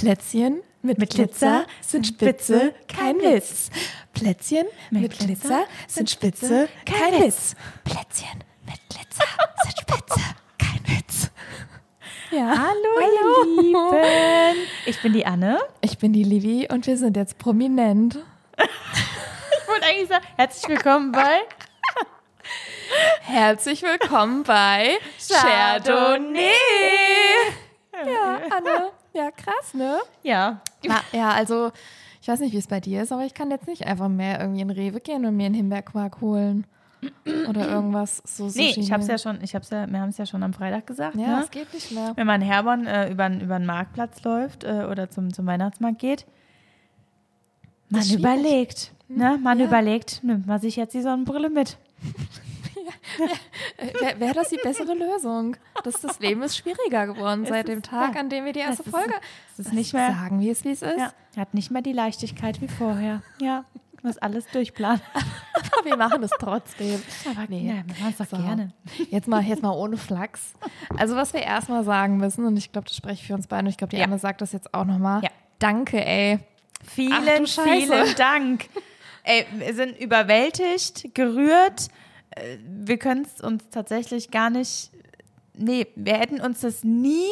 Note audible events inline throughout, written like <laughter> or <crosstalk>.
Plätzchen mit, Mit Glitzer Glitzer sind spitze, kein Witz. Plätzchen mit, Mit Glitzer Glitzer sind spitze, kein Witz. Plätzchen mit Glitzer sind spitze, kein Witz. <laughs> Ja. Hallo, ihr Lieben. Ich bin die Anne. Ich bin die Livi und wir sind jetzt prominent. <laughs> Ich wollte eigentlich sagen, herzlich willkommen bei <laughs> Herzlich willkommen bei Chardonnay. Ja, Anne. Ja, krass, ne? Ja. Ja, also ich weiß nicht, wie es bei dir ist, aber ich kann jetzt nicht einfach mehr irgendwie in Rewe gehen und mir einen Himbeerquark holen. Oder irgendwas so Nee, Sushi ich hab's ja schon, ich hab's ja, wir haben es ja schon am Freitag gesagt. Ja, ne? es geht nicht mehr. Wenn man in Herborn äh, über, über den Marktplatz läuft äh, oder zum, zum Weihnachtsmarkt geht, man überlegt. Ne? Man Ja. überlegt, nimmt man sich jetzt die Sonnenbrille mit. <laughs> Wäre wär das die bessere Lösung? Das, das Leben ist schwieriger geworden seit dem Tag, an dem wir die erste Folge Es ist nicht mehr, sagen, wie es wie es ist. ja, hat nicht mehr die Leichtigkeit wie vorher. Ja, muss alles durchplanen. <laughs> Aber wir machen es trotzdem. Aber Nee. ja, wir machen es doch So. gerne. Jetzt mal, jetzt mal ohne Flachs. Also was wir erstmal sagen müssen, und ich glaube, das spreche ich für uns beide, und ich glaube, die Ja. Anne sagt das jetzt auch nochmal. Ja. Danke, ey. Ach Vielen, Scheiße. vielen Dank. <laughs> Ey, wir sind überwältigt, gerührt. Äh, Wir können es uns tatsächlich gar nicht. Nee, wir hätten uns das nie,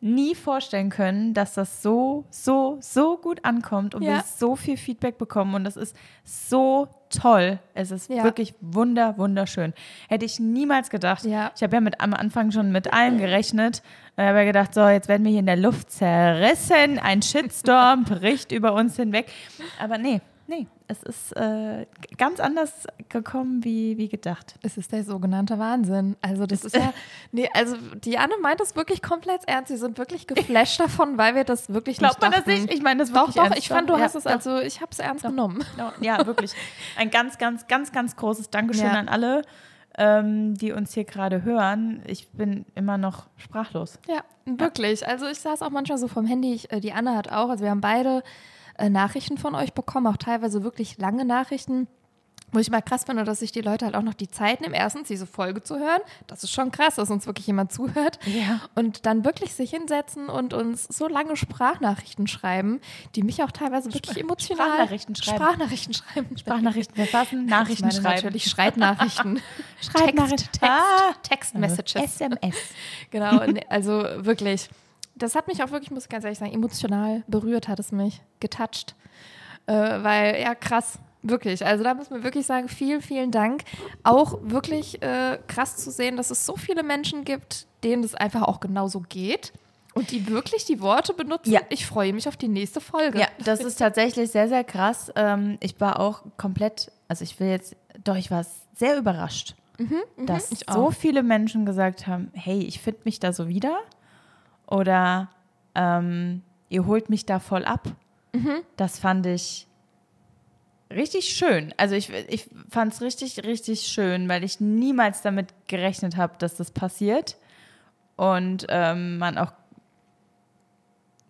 nie vorstellen können, dass das so, so, so gut ankommt und Ja. wir so viel Feedback bekommen. Und das ist so toll. Es ist Ja. wirklich wunder, wunderschön. Hätte ich niemals gedacht. Ja. Ich habe ja mit, am Anfang schon mit allem gerechnet. Ich habe ja gedacht, so, jetzt werden wir hier in der Luft zerrissen. Ein Shitstorm <laughs> bricht über uns hinweg. Aber nee, nee, es ist äh, ganz anders gekommen, wie, wie gedacht. Es ist der sogenannte Wahnsinn. Also das ist ja, <laughs> nee, also die Anne meint das wirklich komplett ernst. Sie sind wirklich geflasht davon, weil wir das wirklich Glaubt nicht man das nicht? Ich meine das Doch, wirklich doch, ernst. ich fand, du Ja, hast es, doch. also ich habe es ernst genommen. Ja, wirklich. Ein ganz, ganz, ganz, ganz großes Dankeschön Ja. an alle, ähm, die uns hier gerade hören. Ich bin immer noch sprachlos. Ja, wirklich. Also ich saß auch manchmal so vom Handy, ich, äh, die Anne hat auch, also wir haben beide äh, Nachrichten von euch bekommen, auch teilweise wirklich lange Nachrichten. Wo ich mal krass finde, dass sich die Leute halt auch noch die Zeit nehmen, erstens diese Folge zu hören. Das ist schon krass, dass uns wirklich jemand zuhört. Ja. Und dann wirklich sich hinsetzen und uns so lange Sprachnachrichten schreiben, die mich auch teilweise wirklich emotional. Sprachnachrichten schreiben. Sprachnachrichten schreiben. Sprachnachrichten verfassen, <laughs> Nachrichten ich meine schreiben. natürlich Schreibnachrichten. <laughs> Schreibnachrichten. Text, Text, Ah. Text-Messages. SMS. Genau, nee, also wirklich. Das hat mich auch wirklich, muss ich ganz ehrlich sagen, emotional berührt hat es mich, getoucht. Äh, weil, ja, krass, wirklich. Also da muss man wirklich sagen, vielen, vielen Dank. Auch wirklich äh, krass zu sehen, dass es so viele Menschen gibt, denen es einfach auch genauso geht. Und die wirklich die Worte benutzen. Ja. Ich freue mich auf die nächste Folge. Ja, das ist tatsächlich sehr, sehr krass. Ähm, ich war auch komplett, also ich will jetzt, doch, ich war sehr überrascht, dass ich so auch. viele Menschen gesagt haben, hey, ich finde mich da so wieder oder ähm, ihr holt mich da voll ab. Das fand ich richtig schön. Also ich, ich fand es richtig, richtig schön, weil ich niemals damit gerechnet habe, dass das passiert. Und ähm, man auch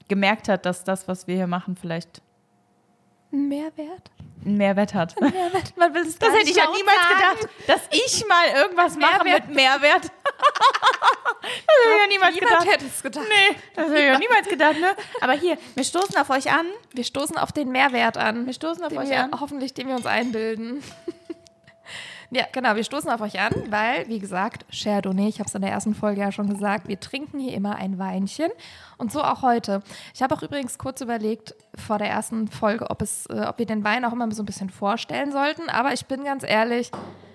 gemerkt hat, dass das, was wir hier machen, vielleicht Ein Mehrwert? einen Mehrwert hat. Mehrwert? Man will es Das hätte ich ja niemals sagen. gedacht, dass ich mal irgendwas mache Mehrwert. mit Mehrwert. <laughs> das hätte ich ja niemals Niemand gedacht. hätte es gedacht. Nee, das hätte ich ja niemals gedacht, ne? Aber hier, wir stoßen auf euch an. Wir stoßen auf den Mehrwert an. Wir stoßen auf euch wir, an. Hoffentlich, den wir uns einbilden. <laughs> ja, genau, wir stoßen auf euch an, weil, wie gesagt, Chardonnay, ich habe es in der ersten Folge ja schon gesagt, wir trinken hier immer ein Weinchen. Und so auch heute. Ich habe auch übrigens kurz überlegt vor der ersten Folge, ob, es, äh, ob wir den Wein auch immer so ein bisschen vorstellen sollten. Aber ich bin ganz ehrlich,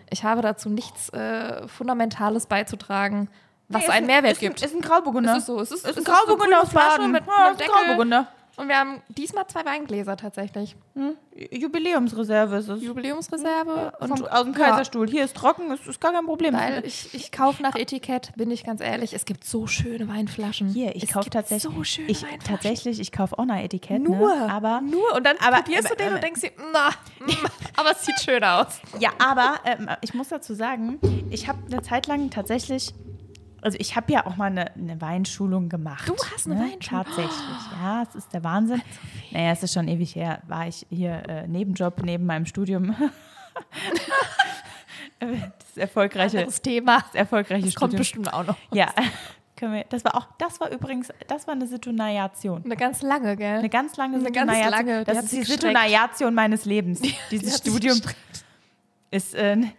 ich habe dazu nichts äh, Fundamentales beizutragen, was Nee, einen ein- Mehrwert ist gibt. Ein, ist ein Grauburgunder. Es ist so, es ist- ist es ein Grauburgunder grüne aus Baden. mit- ja, mit ein Deckel. Grauburgunder. Und wir haben diesmal zwei Weingläser tatsächlich. Jubiläumsreserve ist es. Jubiläumsreserve Vom, und aus dem Kaiserstuhl. Hier ist trocken, ist, ist gar kein Problem. Weil ich, ich kaufe nach Etikett, bin ich ganz ehrlich. Es gibt so schöne Weinflaschen. Hier, ich kaufe tatsächlich. So schöne ich, Weinflaschen. tatsächlich, ich kaufe auch nach Etikett. Nur, Ne? Aber, nur. Und dann aber- probierst du aber- den aber- und denkst dir, na, mm, <laughs> aber es sieht schön aus. Ja, aber ähm, ich muss dazu sagen, ich habe eine Zeit lang tatsächlich, also ich habe ja auch mal eine, eine Weinschulung gemacht. Du hast eine Weinschulung? Tatsächlich, ja, es ist der Wahnsinn. Naja, es ist schon ewig her, war ich hier äh, Nebenjob neben meinem Studium. <laughs> das erfolgreiche, Anderes Thema. das erfolgreiche Das kommt Studium. bestimmt auch noch. Ja, <laughs> können wir, das war auch, das war übrigens, das war eine Sitonation. Eine ganz lange, gell? Eine ganz lange Eine ganz Sitonation. lange, Das ist die. Sitonation meines Lebens. <laughs> Dieses Studium gestreckt. Ist, äh, naja,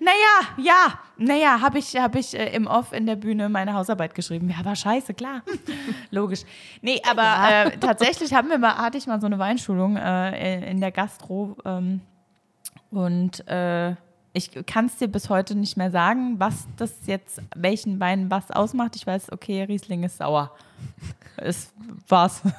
ja, naja, habe ich, hab ich äh, im Off in der Bühne meine Hausarbeit geschrieben. Ja, war scheiße, klar. <laughs> Logisch. Nee, aber Ja. äh, tatsächlich haben wir mal, hatte ich mal so eine Weinschulung äh, in, der Gastro ähm, und äh, ich kann es dir bis heute nicht mehr sagen, was das jetzt, welchen Wein was ausmacht. Ich weiß, okay, Riesling ist sauer. Es war's. <laughs>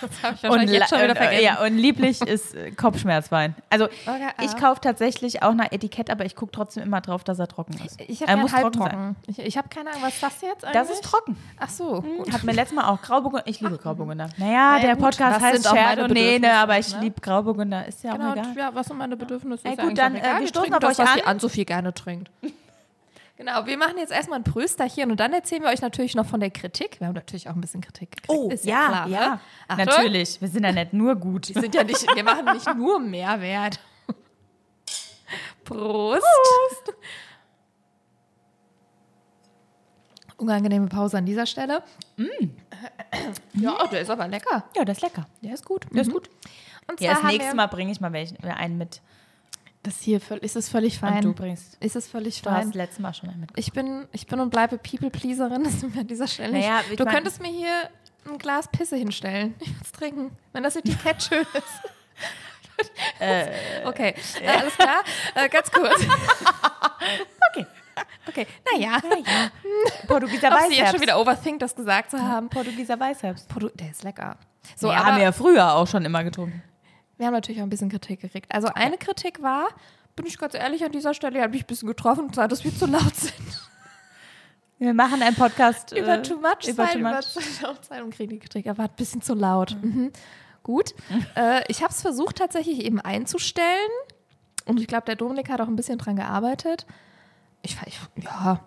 Das habe ich wahrscheinlich jetzt schon wieder und, äh, vergessen. ja, und lieblich ist äh, Kopfschmerzwein. Also Okay, ich ah. kaufe tatsächlich auch nach Etikett, aber ich gucke trotzdem immer drauf, dass er trocken ist. Ich er habe muss keinen trocken sein. halbtrocken. Ich, ich habe keine Ahnung, was ist das jetzt eigentlich? Das ist trocken. Ach so. Gut. Hat mir letztes Mal auch Grauburgunder. Ich liebe Grauburgunder. Naja, Na ja, der gut, Podcast heißt sind auch meine Chardonnay, ne, Bedürfnisse, aber ich ne? liebe Grauburgunder. Ist ja auch Genau, egal. ja, was sind meine Bedürfnisse? Ey, Ist gut, dann, auch äh, wir stoßen auf das, euch was an. die Ann-Sophie gerne trinkt. Genau, wir machen jetzt erstmal ein Prösterchen und dann erzählen wir euch natürlich noch von der Kritik. Wir haben natürlich auch ein bisschen Kritik gekriegt. Oh, ist ja, klar, ja. Ne? Achtung, Natürlich. Wir sind ja nicht nur gut. Wir sind ja nicht, wir machen nicht nur Mehrwert. Prost. Unangenehme Pause an dieser Stelle. Ja, der ist aber lecker. Ja, das ist lecker. Der ist gut. Der ist gut. Und Ja, das nächste Mal bringe ich mal welchen, einen mit. Das hier ist es völlig Und fein. du bringst. Ist es völlig Du hast fein. letztes Mal schon einen mit. Ich bin, ich bin und bleibe People-Pleaserin. <laughs> Das tut mir an dieser Stelle. Naja, Du mein- könntest mir hier ein Glas Pisse hinstellen. Ich würde es trinken, wenn das Etikett schön ist. <laughs> okay, äh, alles klar. Äh, ganz kurz. <laughs> Okay. Okay, naja. Naja. Portugieser Ob sie jetzt schon Weißherbst. wieder overthink, das gesagt zu haben. Portugieser Weißherbst. Produ- Der ist lecker. So, aber haben wir ja früher auch schon immer getrunken. Wir haben natürlich auch ein bisschen Kritik gekriegt. Also eine Kritik war, bin ich ganz ehrlich an dieser Stelle, hat mich ein bisschen getroffen, dass wir zu laut sind. Wir machen einen Podcast <laughs> über äh, Too Much über sein, Too über Much. <laughs> laut sein und kriegen die Kritik. Er war ein bisschen zu laut. Mhm. Gut. <laughs> äh, ich habe es versucht tatsächlich eben einzustellen und ich glaube, der Dominik hat auch ein bisschen dran gearbeitet. Ich, ich ja,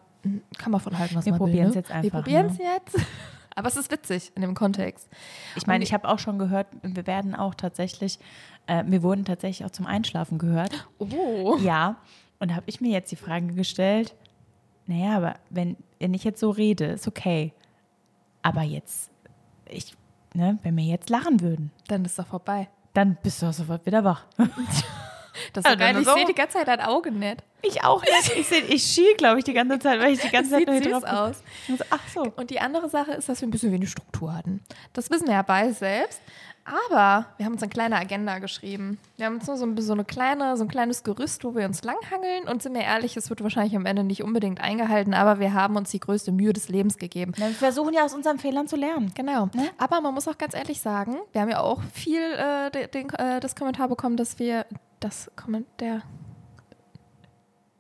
kann man von halten, was Wir man will. probieren's ne? jetzt einfach, Wir probieren es ne? jetzt. Aber es ist witzig in dem Kontext. Ich meine, ich habe auch schon gehört, wir werden auch tatsächlich, äh, wir wurden tatsächlich auch zum Einschlafen gehört. Oh. Ja, und da habe ich mir jetzt die Frage gestellt, naja, aber wenn, wenn ich jetzt so rede, ist okay. Aber jetzt, ich, ne, wenn wir jetzt lachen würden, Dann ist doch vorbei. dann bist du auch sofort wieder wach. <laughs> Das ist doch geil. Ich so. sehe die ganze Zeit dein Auge nicht. Ich auch nicht. Ich, seh- ich schiel, glaube ich, die ganze Zeit, weil ich die ganze <laughs> Zeit nur hier drauf aus. So, Ach so. Und die andere Sache ist, dass wir ein bisschen wenig Struktur hatten. Das wissen wir ja beide selbst. Aber wir haben uns eine kleine Agenda geschrieben. Wir haben uns nur so, ein, so, eine kleine, so ein kleines Gerüst, wo wir uns langhangeln. Und sind wir ehrlich, es wird wahrscheinlich am Ende nicht unbedingt eingehalten, aber wir haben uns die größte Mühe des Lebens gegeben. Na, Wir versuchen ja aus unseren Fehlern zu lernen. Genau. Aber man muss auch ganz ehrlich sagen, wir haben ja auch viel äh, de- den, äh, das Kommentar bekommen, dass wir das Kommentar.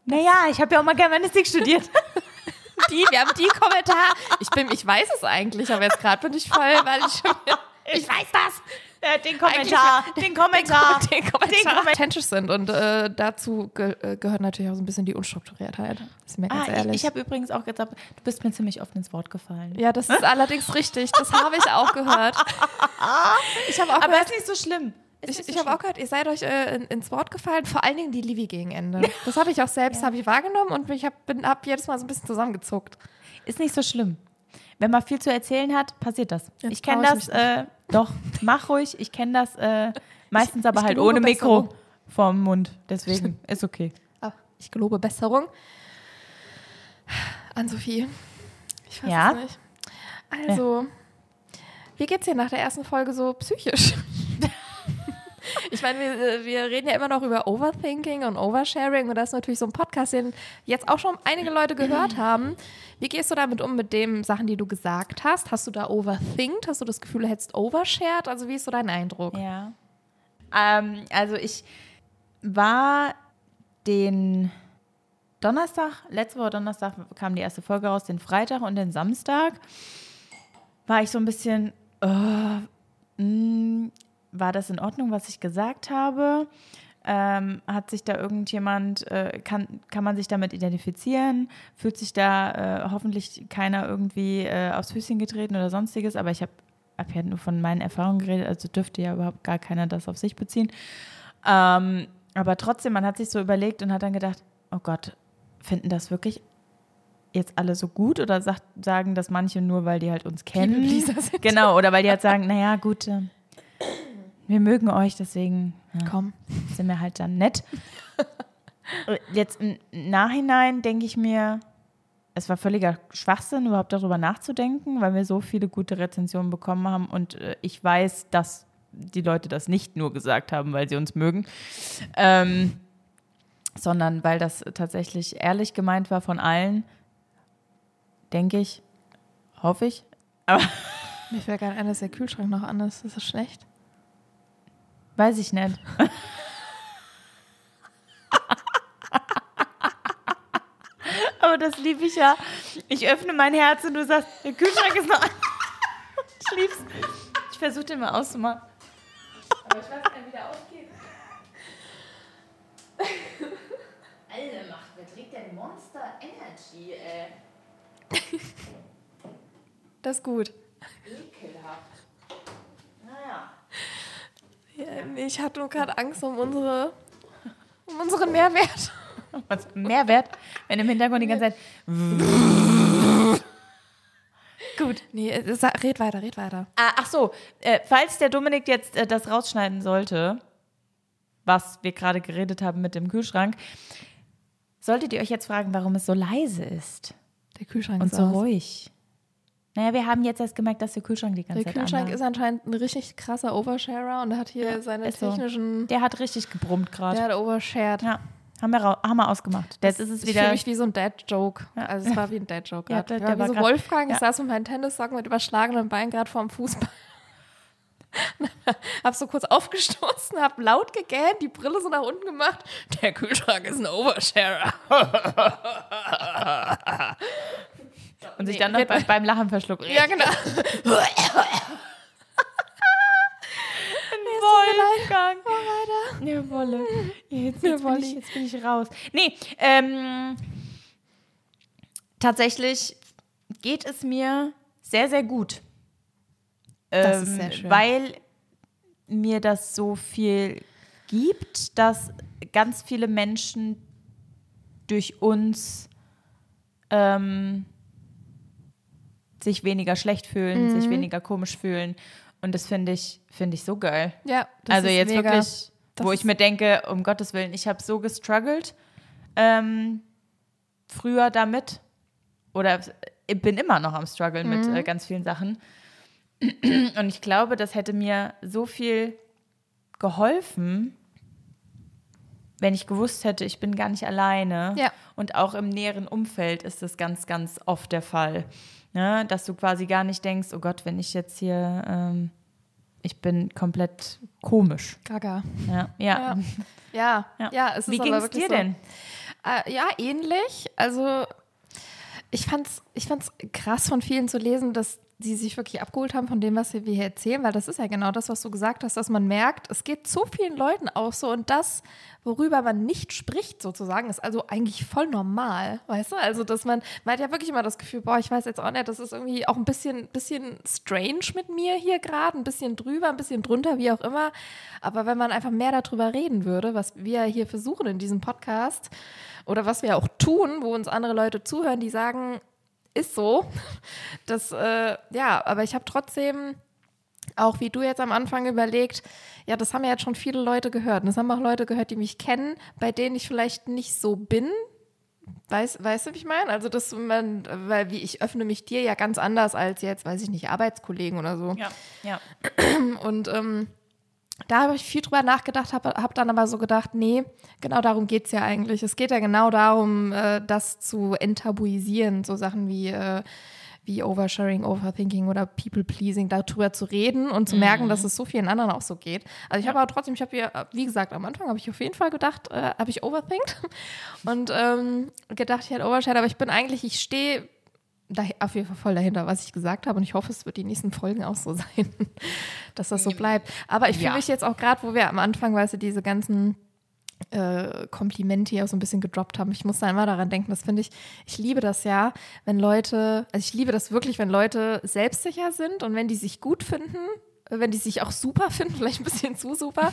Naja, ich habe ja auch mal Germanistik studiert. <laughs> Die, wir haben die Kommentar. Ich bin, ich weiß es eigentlich, aber jetzt gerade bin ich voll, weil ich schon wieder, <laughs> Ich weiß das. Äh, den Kommentar. Den Kommentar. den Kommentar Den Kommentar. authentisch sind. Und äh, dazu ge äh, gehört natürlich auch so ein bisschen die Unstrukturiertheit. Ist mir ganz Ah, ich ehrlich. ich habe übrigens auch gesagt, du bist mir ziemlich oft ins Wort gefallen. ja, das ist allerdings richtig. Das habe ich auch gehört. <laughs> Ich habe auch Aber gehört, ist nicht so schlimm. Ist ich, so ich habe auch gehört, ihr seid euch äh, in, ins Wort gefallen, vor allen Dingen die Livi gegen Ende. <laughs> Das habe ich auch selbst habe ich wahrgenommen und ich habe hab jedes Mal so ein bisschen zusammengezuckt. Ist nicht so schlimm. Wenn man viel zu erzählen hat, passiert das. Jetzt ich kenne ich das, äh, doch, mach ruhig. Ich kenne das äh, meistens aber ich halt ohne Mikro Besserung. vorm Mund. Deswegen ist okay. Ah, ich gelobe Besserung. An Sophie. Ich weiß Ja? es nicht. Also, wie geht's dir nach der ersten Folge so psychisch? Ich meine, wir, äh, wir reden ja immer noch über Overthinking und Oversharing und das ist natürlich so ein Podcast, den jetzt auch schon einige Leute gehört haben. Wie gehst du damit um mit den Sachen, die du gesagt hast? Hast du da overthinkt? Hast du das Gefühl, du hättest overshared? Also wie ist so dein Eindruck? Ja. Ähm, also ich war den Donnerstag, letzte Woche Donnerstag kam die erste Folge raus, den Freitag und den Samstag war ich so ein bisschen, äh, mh, war das in Ordnung, was ich gesagt habe? Ähm, hat sich da irgendjemand, äh, kann, kann man sich damit identifizieren? Fühlt sich da äh, hoffentlich keiner irgendwie äh, aufs Füßchen getreten oder sonstiges? Aber ich habe hab ja nur von meinen Erfahrungen geredet, also dürfte ja überhaupt gar keiner das auf sich beziehen. Ähm, aber trotzdem, man hat sich so überlegt und hat dann gedacht, oh Gott, finden das wirklich jetzt alle so gut oder sagt, sagen das manche nur, weil die halt uns kennen? Genau, oder weil die halt sagen, naja, gut, äh, wir mögen euch, deswegen ja, Komm. sind wir halt dann nett. Jetzt im Nachhinein denke ich mir, es war völliger Schwachsinn, überhaupt darüber nachzudenken, weil wir so viele gute Rezensionen bekommen haben und äh, ich weiß, dass die Leute das nicht nur gesagt haben, weil sie uns mögen, ähm, sondern weil das tatsächlich ehrlich gemeint war von allen, denke ich, hoffe ich. Mir fällt gerade ein, dass der Kühlschrank noch an ist. Ist das schlecht? Weiß ich nicht. Aber das liebe ich ja. Ich öffne mein Herz und du sagst, der Kühlschrank ist noch an. Ich lieb's. Ich versuche den mal auszumachen. Aber ich weiß nicht, wie der aufgeht. Alter, macht, wer trinkt denn Monster Energy, ey? Das ist gut. Ekelhaft. Naja. Ja, nee, ich hatte nur gerade Angst um unsere, um unseren Mehrwert. <laughs> Was Mehrwert, wenn im Hintergrund die ganze Zeit. Gut. Nee, äh, red weiter, red weiter. Ah, ach so, äh, falls der Dominik jetzt äh, das rausschneiden sollte, was wir gerade geredet haben mit dem Kühlschrank, solltet ihr euch jetzt fragen, warum es so leise ist Der Kühlschrank und ist so aus. ruhig. Naja, wir haben jetzt erst gemerkt, dass der Kühlschrank die ganze Der Zeit Kühlschrank anhat. ist anscheinend ein richtig krasser Oversharer und hat hier seine ist so. technischen. Der hat richtig gebrummt gerade. Der hat overshared. Ja, haben wir, haben wir ausgemacht. Jetzt ist es Ich wieder. fühle mich wie so ein Dad-Joke. Ja. Also es war wie ein Dad-Joke <laughs> Ja, gerade. der- Ja, der wie war so grad- Wolfgang, ich ja. saß mit meinen Tennissocken mit überschlagenen Beinen gerade vorm Fußball. <laughs> hab so kurz aufgestoßen, hab laut gegähnt, die Brille so nach unten gemacht. Der Kühlschrank ist ein Oversharer. <laughs> und sich Nee, dann noch beim, beim Lachen verschluckt. Ja, genau. <laughs> Wolfgang. Ja, Wolle. Jetzt, jetzt, bin Wolli. ich, jetzt bin ich raus. Nee, ähm, tatsächlich geht es mir sehr, sehr gut. Das Ähm, ist sehr schön. Weil mir das so viel gibt, dass ganz viele Menschen durch uns ähm, sich weniger schlecht fühlen, Mhm. sich weniger komisch fühlen. Und das finde ich, finde ich so geil. Ja, das also ist jetzt mega. wirklich, Das wo ich mir denke, um Gottes Willen, ich habe so gestruggelt ähm, früher damit. Oder ich bin immer noch am struggeln mit Mhm. äh, ganz vielen Sachen. <clears throat> Und ich glaube, das hätte mir so viel geholfen, wenn ich gewusst hätte, ich bin gar nicht alleine. Ja. Und auch im näheren Umfeld ist das ganz, ganz oft der Fall. Ne? Dass du quasi gar nicht denkst, oh Gott, wenn ich jetzt hier, ähm, ich bin komplett komisch. Gaga. Ja, ja. Ja. Ja, ja, es Wie ging es dir so. denn? Äh, ja, ähnlich. Also ich fand's, ich fand's krass von vielen zu lesen, dass die sich wirklich abgeholt haben von dem, was wir hier erzählen, weil das ist ja genau das, was du gesagt hast, dass man merkt, es geht so vielen Leuten auch so und das, worüber man nicht spricht sozusagen, ist also eigentlich voll normal, weißt du? Also, dass man, man hat ja wirklich immer das Gefühl, boah, ich weiß jetzt auch nicht, das ist irgendwie auch ein bisschen, bisschen strange mit mir hier gerade, ein bisschen drüber, ein bisschen drunter, wie auch immer. Aber wenn man einfach mehr darüber reden würde, was wir hier versuchen in diesem Podcast oder was wir auch tun, wo uns andere Leute zuhören, die sagen, ist so. <laughs> Das, äh, ja, aber ich habe trotzdem, auch wie du jetzt am Anfang überlegt, ja, das haben ja jetzt schon viele Leute gehört. Und das haben auch Leute gehört, die mich kennen, bei denen ich vielleicht nicht so bin. Weißt, weißt du, wie ich meine? Also, dass man, weil wie ich öffne mich dir ja ganz anders als jetzt, weiß ich nicht, Arbeitskollegen oder so. Ja, ja. Und ähm, da habe ich viel drüber nachgedacht, habe hab dann aber so gedacht, nee, genau darum geht es ja eigentlich. Es geht ja genau darum, äh, das zu enttabuisieren, so Sachen wie, äh, wie Oversharing, Overthinking oder People-Pleasing, darüber zu reden und zu merken, dass es so vielen anderen auch so geht. Also ich habe aber trotzdem, ich habe hier, wie gesagt, am Anfang habe ich auf jeden Fall gedacht, äh, habe ich overthinkt <laughs> und ähm, gedacht, ich hätte Overshare, aber ich bin eigentlich, ich stehe da, auf jeden Fall voll dahinter, was ich gesagt habe. Und ich hoffe, es wird die nächsten Folgen auch so <laughs> sein, dass das so bleibt. Aber ich fühle Ja. mich jetzt auch gerade, wo wir am Anfang, weißt du, diese ganzen äh, Komplimente hier auch so ein bisschen gedroppt haben. Ich muss da immer daran denken, das finde ich, ich liebe das ja, wenn Leute, also ich liebe das wirklich, wenn Leute selbstsicher sind und wenn die sich gut finden, wenn die sich auch super finden, <laughs> vielleicht ein bisschen zu super.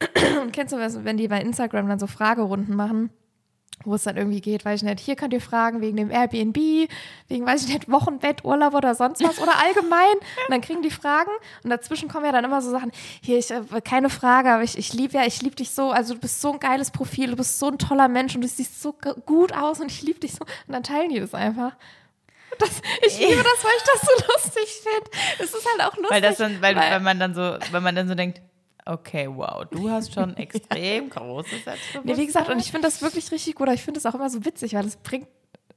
<clears throat> Und kennst du wenn die bei Instagram dann so Fragerunden machen? Wo es dann irgendwie geht, weiß ich nicht, hier könnt ihr fragen wegen dem Airbnb, wegen, weiß ich nicht, Wochenbett, Urlaub oder sonst was oder allgemein. <laughs> Und dann kriegen die Fragen und dazwischen kommen ja dann immer so Sachen, hier, ich, äh, keine Frage, aber ich, ich liebe ja, ich liebe dich so, also du bist so ein geiles Profil, du bist so ein toller Mensch und du siehst so gut aus und ich liebe dich so. Und dann teilen die das einfach. Das, ich liebe das, weil ich das so <laughs> lustig finde. Es ist halt auch lustig. Weil das dann, weil, weil man dann so, weil man dann so denkt, okay, wow, du <laughs> hast schon extrem großes Selbstbewusstsein. Nee, wie gesagt, und ich finde das wirklich richtig gut, aber ich finde das auch immer so witzig, weil das bringt,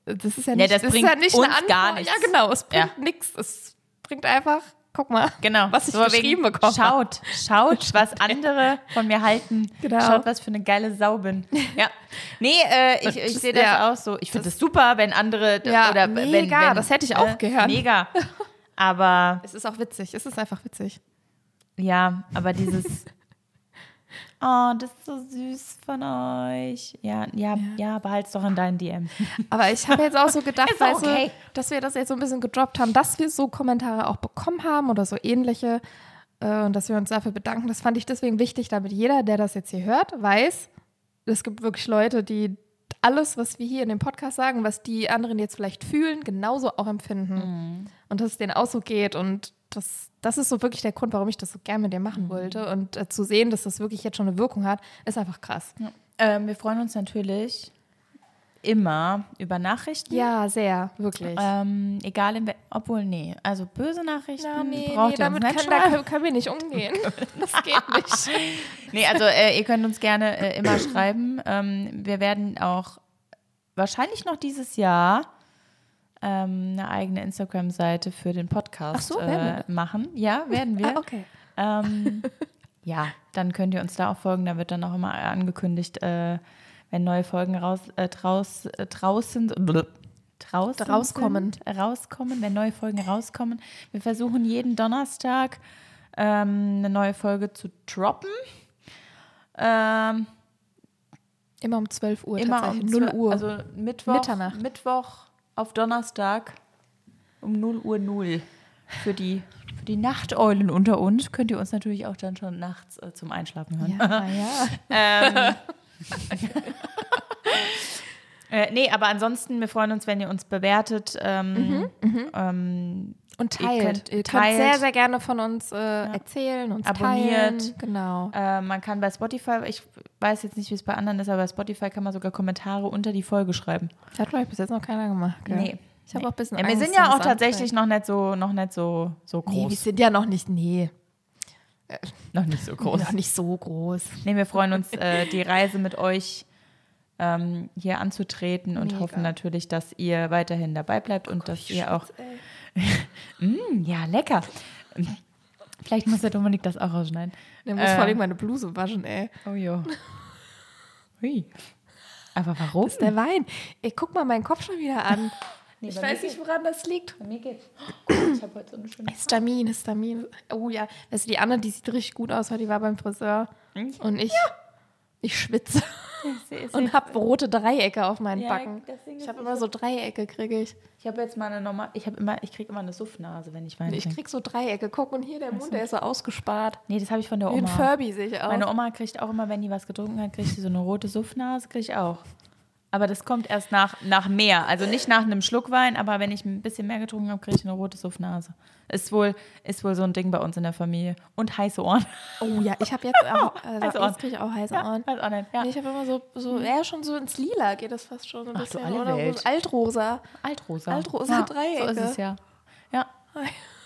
das ist ja nicht, das ist bringt ja nicht uns gar nichts. Ja, genau, es bringt Ja. nichts. Es bringt einfach, guck mal, Genau. was ich So geschrieben bekomme. Schaut, schaut, <laughs> was andere von mir halten. Genau. Schaut, was für eine geile Sau bin. <laughs> Ja. Nee, äh, ich, ich Das- sehe das ja. auch so. Ich finde es super, wenn andere Ja, oder mega, wenn, wenn das hätte ich auch gern. Mega. Aber Es ist auch witzig, es ist einfach witzig. Ja, aber dieses <laughs> Oh, das ist so süß von euch. Ja, ja, ja, behalt's doch in deinen DMs. Aber ich habe jetzt auch so gedacht, <laughs> weißt okay. du, dass wir das jetzt so ein bisschen gedroppt haben, dass wir so Kommentare auch bekommen haben oder so ähnliche äh, und dass wir uns dafür bedanken. Das fand ich deswegen wichtig, damit jeder, der das jetzt hier hört, weiß, es gibt wirklich Leute, die alles, was wir hier in dem Podcast sagen, was die anderen jetzt vielleicht fühlen, genauso auch empfinden. Und dass es denen auch so geht. Und das, das ist so wirklich der Grund, warum ich das so gerne mit dir machen wollte. Und äh, zu sehen, dass das wirklich jetzt schon eine Wirkung hat, ist einfach krass. Ähm, wir freuen uns natürlich immer über Nachrichten. Ja, sehr, wirklich. Ähm, egal in obwohl, nee, also böse Nachrichten Ja, nee, braucht nee, ihr damit uns nicht können, da können wir nicht umgehen. <laughs> Das geht nicht. <laughs> Nee, also äh, ihr könnt uns gerne äh, immer schreiben. Ähm, wir werden auch wahrscheinlich noch dieses Jahr ähm, eine eigene Instagram-Seite für den Podcast Ach so, äh, machen. Ja, werden wir. Ah, okay. Ähm, <laughs> ja, dann könnt ihr uns da auch folgen. Da wird dann auch immer angekündigt, äh, wenn neue Folgen raus, äh, draus, äh, draußen, blub, draußen Rauskommen. Sind, rauskommen, wenn neue Folgen rauskommen. Wir versuchen jeden Donnerstag ähm, eine neue Folge zu droppen. Ähm, Immer um 12 Uhr. immer um tatsächlich. 0 zwölf- Uhr. Also Mittwoch, Mitternacht. Mittwoch auf Donnerstag um 0 Uhr 0. Für die, für die Nachteulen unter uns könnt ihr uns natürlich auch dann schon nachts äh, zum Einschlafen hören. ja, <laughs> ja. Ähm, <laughs> äh, nee, aber ansonsten, wir freuen uns, wenn ihr uns bewertet. Ähm, ähm, Und Ihr teilt. könnt- Ihr könnt, teilt. sehr, sehr gerne von uns äh, erzählen, uns Abonniert. teilen. Genau. äh, man kann bei Spotify, ich weiß jetzt nicht, wie es bei anderen ist, aber bei Spotify kann man sogar Kommentare unter die Folge schreiben. Das hat vielleicht bis jetzt noch keiner gemacht. Gell? Nee. Ich habe auch ein bisschen Ja, wir Angst, sind ja auch tatsächlich noch nicht so, noch nicht so, so anfängt. Nee, wir groß. sind ja noch nicht, nee, noch nicht so groß. noch nicht so groß. Nee, wir freuen uns, äh, die Reise mit euch ähm, hier anzutreten und Mega. hoffen natürlich, dass ihr weiterhin dabei bleibt und dass ihr auch. Ey. <laughs> Mm, ja, lecker. Vielleicht muss der Dominik das auch rausschneiden. Der muss Äh. vor allem meine Bluse waschen, ey. Oh jo. Hui. Aber warum? Das ist der Wein. Ey, guck mal meinen Kopf schon wieder an. ich bei weiß nicht, woran das liegt. Bei mir geht's. Ich habe heute so eine schöne. Histamin, Histamin. Oh ja, weißt du, die Anne, die sieht richtig gut aus, weil die war beim Friseur. Und ich, ich schwitze <laughs> Und habe rote Dreiecke auf meinen Ja, Backen. Ich habe immer so Dreiecke, kriege ich. ich habe jetzt mal eine normal. Ich habe immer, ich kriege immer eine Suffnase, wenn ich Wein Ich trinke. krieg so Dreiecke. Guck, und hier der Mund, der ist so ausgespart. Nee, das habe ich von der Wie ein Oma. Furby sehe ich aus. Meine Oma kriegt auch immer, wenn die was getrunken hat, kriegt sie so eine rote Suffnase, kriege ich auch. Aber das kommt erst nach, nach mehr. Also nicht nach einem Schluck Wein, aber wenn ich ein bisschen mehr getrunken habe, kriege ich eine rote Suffnase. Ist wohl, ist wohl so ein Ding bei uns in der Familie. Und heiße Ohren. Oh ja, ich habe jetzt <laughs> auch, also Heiße Ohren. jetzt kriege ich auch heiße Ja, Ohren. weiß auch nicht. Ja. Ich habe immer so, so eher schon so ins Lila geht das fast schon so ein Ach, bisschen. oder Welt. so Altrosa. Altrosa. Altrosa ja, Dreiecke. So ist es ja. Ja.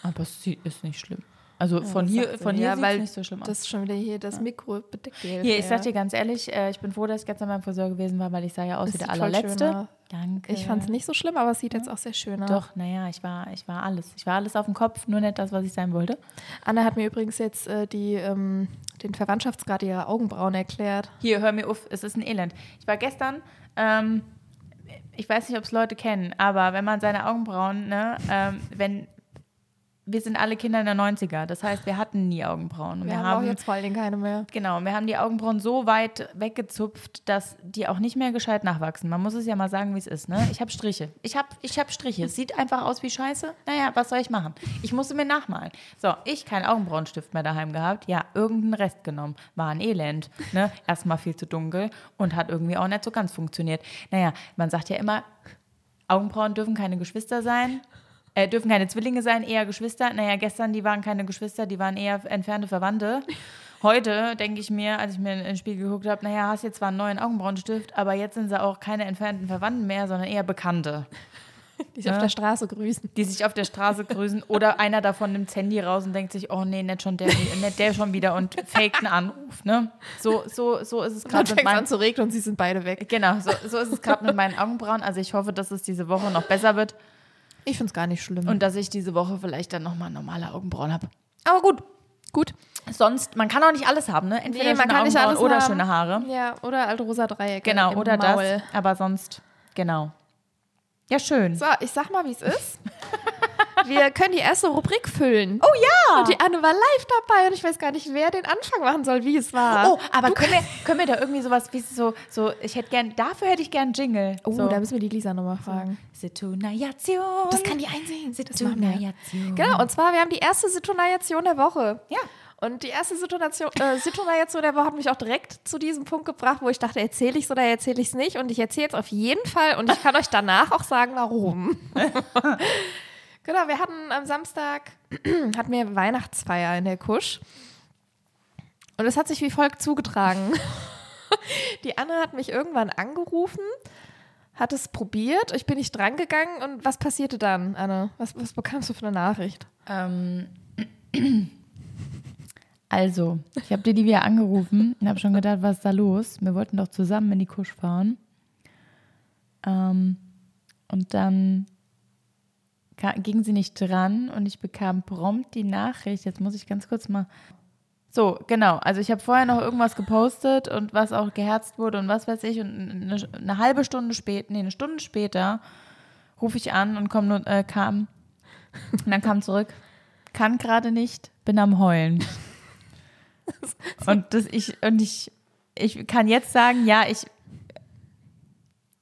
Aber es sie- ist nicht schlimm. Also von das hier, von hier Ja, sieht weil es nicht so schlimm aus. Das ist schon wieder hier das Mikro bedeckt. Hier, ich sag dir ganz ehrlich, äh, ich bin froh, dass ich gestern beim Friseur gewesen war, weil ich sah ja aus Das wie der allerletzte. Danke. Ich fand es nicht so schlimm, aber es sieht jetzt auch sehr schön aus. Doch, naja, ich war, ich war alles. Ich war alles auf dem Kopf, nur nicht das, was ich sein wollte. Anna hat mir übrigens jetzt äh, die, ähm, den Verwandtschaftsgrad ihrer Augenbrauen erklärt. Hier, hör mir auf, es ist ein Elend. Ich war gestern, ähm, ich weiß nicht, ob es Leute kennen, aber wenn man seine Augenbrauen, ne, ähm, wenn, wir sind alle Kinder in der 90er. Das heißt, wir hatten nie Augenbrauen. Und Wir, haben, auch jetzt vor allen Dingen keine mehr. Genau, wir haben die Augenbrauen so weit weggezupft, dass die auch nicht mehr gescheit nachwachsen. Man muss es ja mal sagen, wie es ist. Ne? Ich habe Striche. Ich habe ich hab Striche. Es sieht einfach aus wie Scheiße. Naja, was soll ich machen? Ich musste mir nachmalen. So, ich keinen Augenbrauenstift mehr daheim gehabt. Ja, irgendeinen Rest genommen. War ein Elend. Ne? Erstmal viel zu dunkel und hat irgendwie auch nicht so ganz funktioniert. Naja, man sagt ja immer, Augenbrauen dürfen keine Geschwister sein. Äh, dürfen keine Zwillinge sein, eher Geschwister. Naja, gestern, die waren keine Geschwister, die waren eher entfernte Verwandte. Heute denke ich mir, als ich mir in den Spiegel geguckt habe, naja, hast jetzt zwar einen neuen Augenbrauenstift, aber jetzt sind sie auch keine entfernten Verwandten mehr, sondern eher Bekannte, Die sich auf der Straße grüßen. die sich auf der Straße grüßen. Oder einer davon nimmt das Handy raus und denkt sich, oh nee, nicht schon der, nicht der schon wieder und faked einen Anruf. Ne? So, so, so ist es gerade mit an zu regnen und sie sind beide weg. Genau, so, so ist es gerade mit meinen Augenbrauen. Also ich hoffe, dass es diese Woche noch besser wird Ich finde es gar nicht schlimm. und dass ich diese Woche vielleicht dann nochmal normale Augenbrauen habe. Aber gut, gut. Sonst, man kann auch nicht alles haben, ne? Entweder Nee, man schöne kann nicht alles oder haben. schöne Haare. Ja, oder alte rosa Dreiecke. Genau, oder Maul. das. Aber sonst, genau. Ja, schön. So, ich sag mal, wie es ist. <laughs> Wir können die erste Rubrik füllen. Oh ja! Und die Anne war live dabei und ich weiß gar nicht, wer den Anfang machen soll, wie es war. Oh, aber können wir, können wir da irgendwie sowas wie so, so, ich hätte gern, dafür hätte ich gern Jingle. Oh, so. da müssen wir die Lisa nochmal fragen. Situnayation. Das kann die wir. Situnayation. Genau, und zwar, wir haben die erste Sitonation der Woche. Ja. Und die erste Situation, äh, Situation der Woche hat mich auch direkt zu diesem Punkt gebracht, wo ich dachte, erzähle ich es oder erzähle ich es nicht. Und ich erzähle es auf jeden Fall und ich kann euch danach auch sagen, warum. <laughs> genau, wir hatten am Samstag, <clears throat> hatten wir Weihnachtsfeier in der Kusch. Und es hat sich wie folgt zugetragen. <laughs> Die Anne hat mich irgendwann angerufen, hat es probiert, ich bin nicht drangegangen und was passierte dann, Anne? Was, was bekamst du für eine Nachricht? Ähm, also, ich habe die Livia angerufen und habe schon gedacht, was ist da los? Wir wollten doch zusammen in die Kusch fahren. Ähm, und dann ging sie nicht dran und ich bekam prompt die Nachricht. Jetzt muss ich ganz kurz mal. So, genau. Also ich habe vorher noch irgendwas gepostet und was auch geherzt wurde und was weiß ich. Und eine, eine halbe Stunde später, nee, eine Stunde später rufe ich an und komm nur, äh, kam. Und dann kam zurück. Kann gerade nicht, bin am Heulen. <laughs> Und das ich, und ich, ich kann jetzt sagen, ja, ich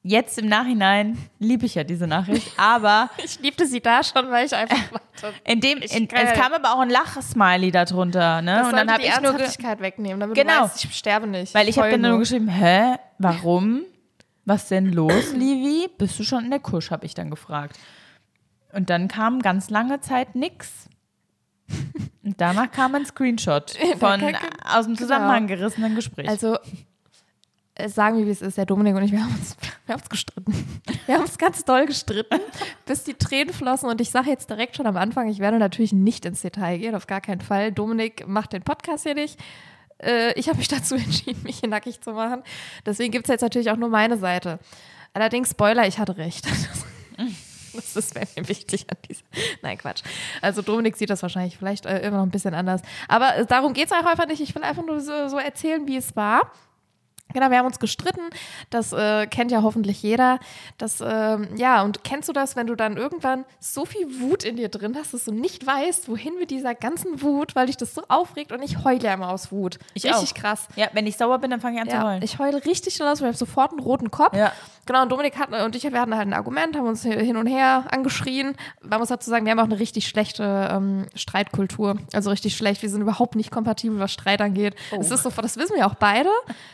jetzt im Nachhinein liebe ich ja diese Nachricht, aber <laughs> Ich liebte sie da schon, weil ich einfach <laughs> warte. in dem, in, es kam aber auch ein Lachsmiley darunter, ne? Das und dann habe ich nur, wegnehmen, damit Genau. du weißt, ich sterbe nicht. weil ich habe dann nur geschrieben, hä, warum? Was denn los, Livi? Bist du schon in der Kusch, habe ich dann gefragt. Und dann kam ganz lange Zeit nix. Und danach kam ein Screenshot <laughs> von aus dem Zusammenhang gerissenen Gespräch. Also, sagen wir, wie es ist. Der Dominik und ich, wir haben uns, <laughs> wir haben uns gestritten. Wir haben uns ganz doll gestritten, <laughs> bis die Tränen flossen. Und ich sage jetzt direkt schon am Anfang, ich werde natürlich nicht ins Detail gehen, auf gar keinen Fall. Dominik macht den Podcast hier nicht. Äh, ich habe mich <laughs> dazu entschieden, mich hier nackig zu machen. Deswegen gibt es jetzt natürlich auch nur meine Seite. Allerdings, Spoiler, ich hatte recht. Das ist mir wichtig an diesem. Nein, Quatsch. Also Dominik sieht das wahrscheinlich vielleicht äh, immer noch ein bisschen anders. Aber äh, darum geht es auch einfach nicht. Ich will einfach nur so, so erzählen, wie es war. Genau, wir haben uns gestritten. Das äh, kennt ja hoffentlich jeder. Das, ähm, ja, und kennst du das, wenn du dann irgendwann so viel Wut in dir drin hast, dass du nicht weißt, wohin mit dieser ganzen Wut, weil dich das so aufregt und ich heule ja immer aus Wut. Ich richtig auch. krass. ja, wenn ich sauer bin, dann fange ich an zu Ja, heulen. ich heule richtig schnell aus, weil ich habe sofort einen roten Kopf. Ja. Genau, und Dominik hat, und ich, wir hatten halt ein Argument, haben uns hin und her angeschrien. Man muss dazu sagen, wir haben auch eine richtig schlechte ähm, Streitkultur. Also richtig schlecht. Wir sind überhaupt nicht kompatibel, was Streit angeht. Es ist so, das wissen wir auch beide.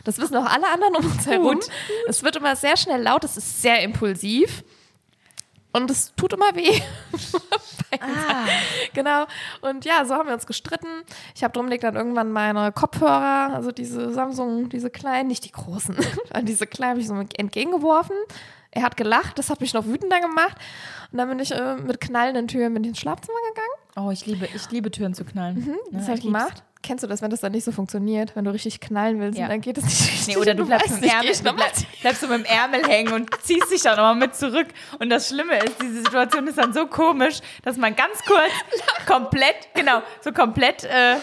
Das wissen auch alle anderen um uns herum. Es wird immer sehr schnell laut, es ist sehr impulsiv. Und es tut immer weh. <laughs> Genau. Und ja, so haben wir uns gestritten. Ich habe Dominik dann irgendwann meine Kopfhörer, also diese Samsung, diese kleinen, nicht die großen, <laughs> diese kleinen, habe ich so entgegengeworfen. Er hat gelacht, das hat mich noch wütender gemacht. Und dann bin ich äh, mit knallenden Türen bin ich ins Schlafzimmer gegangen. Oh, ich liebe, ich liebe Türen zu knallen. Das Ja, habe ich gemacht. Kennst du das, wenn das dann nicht so funktioniert, wenn du richtig knallen willst Ja. und dann geht es nicht richtig? Nee, oder du bleibst, mit dem Ärmel, du noch mal bleib, bleibst du mit dem Ärmel hängen und ziehst dich dann nochmal mit zurück. Und das Schlimme ist, diese Situation ist dann so komisch, dass man ganz kurz komplett, genau, so komplett äh,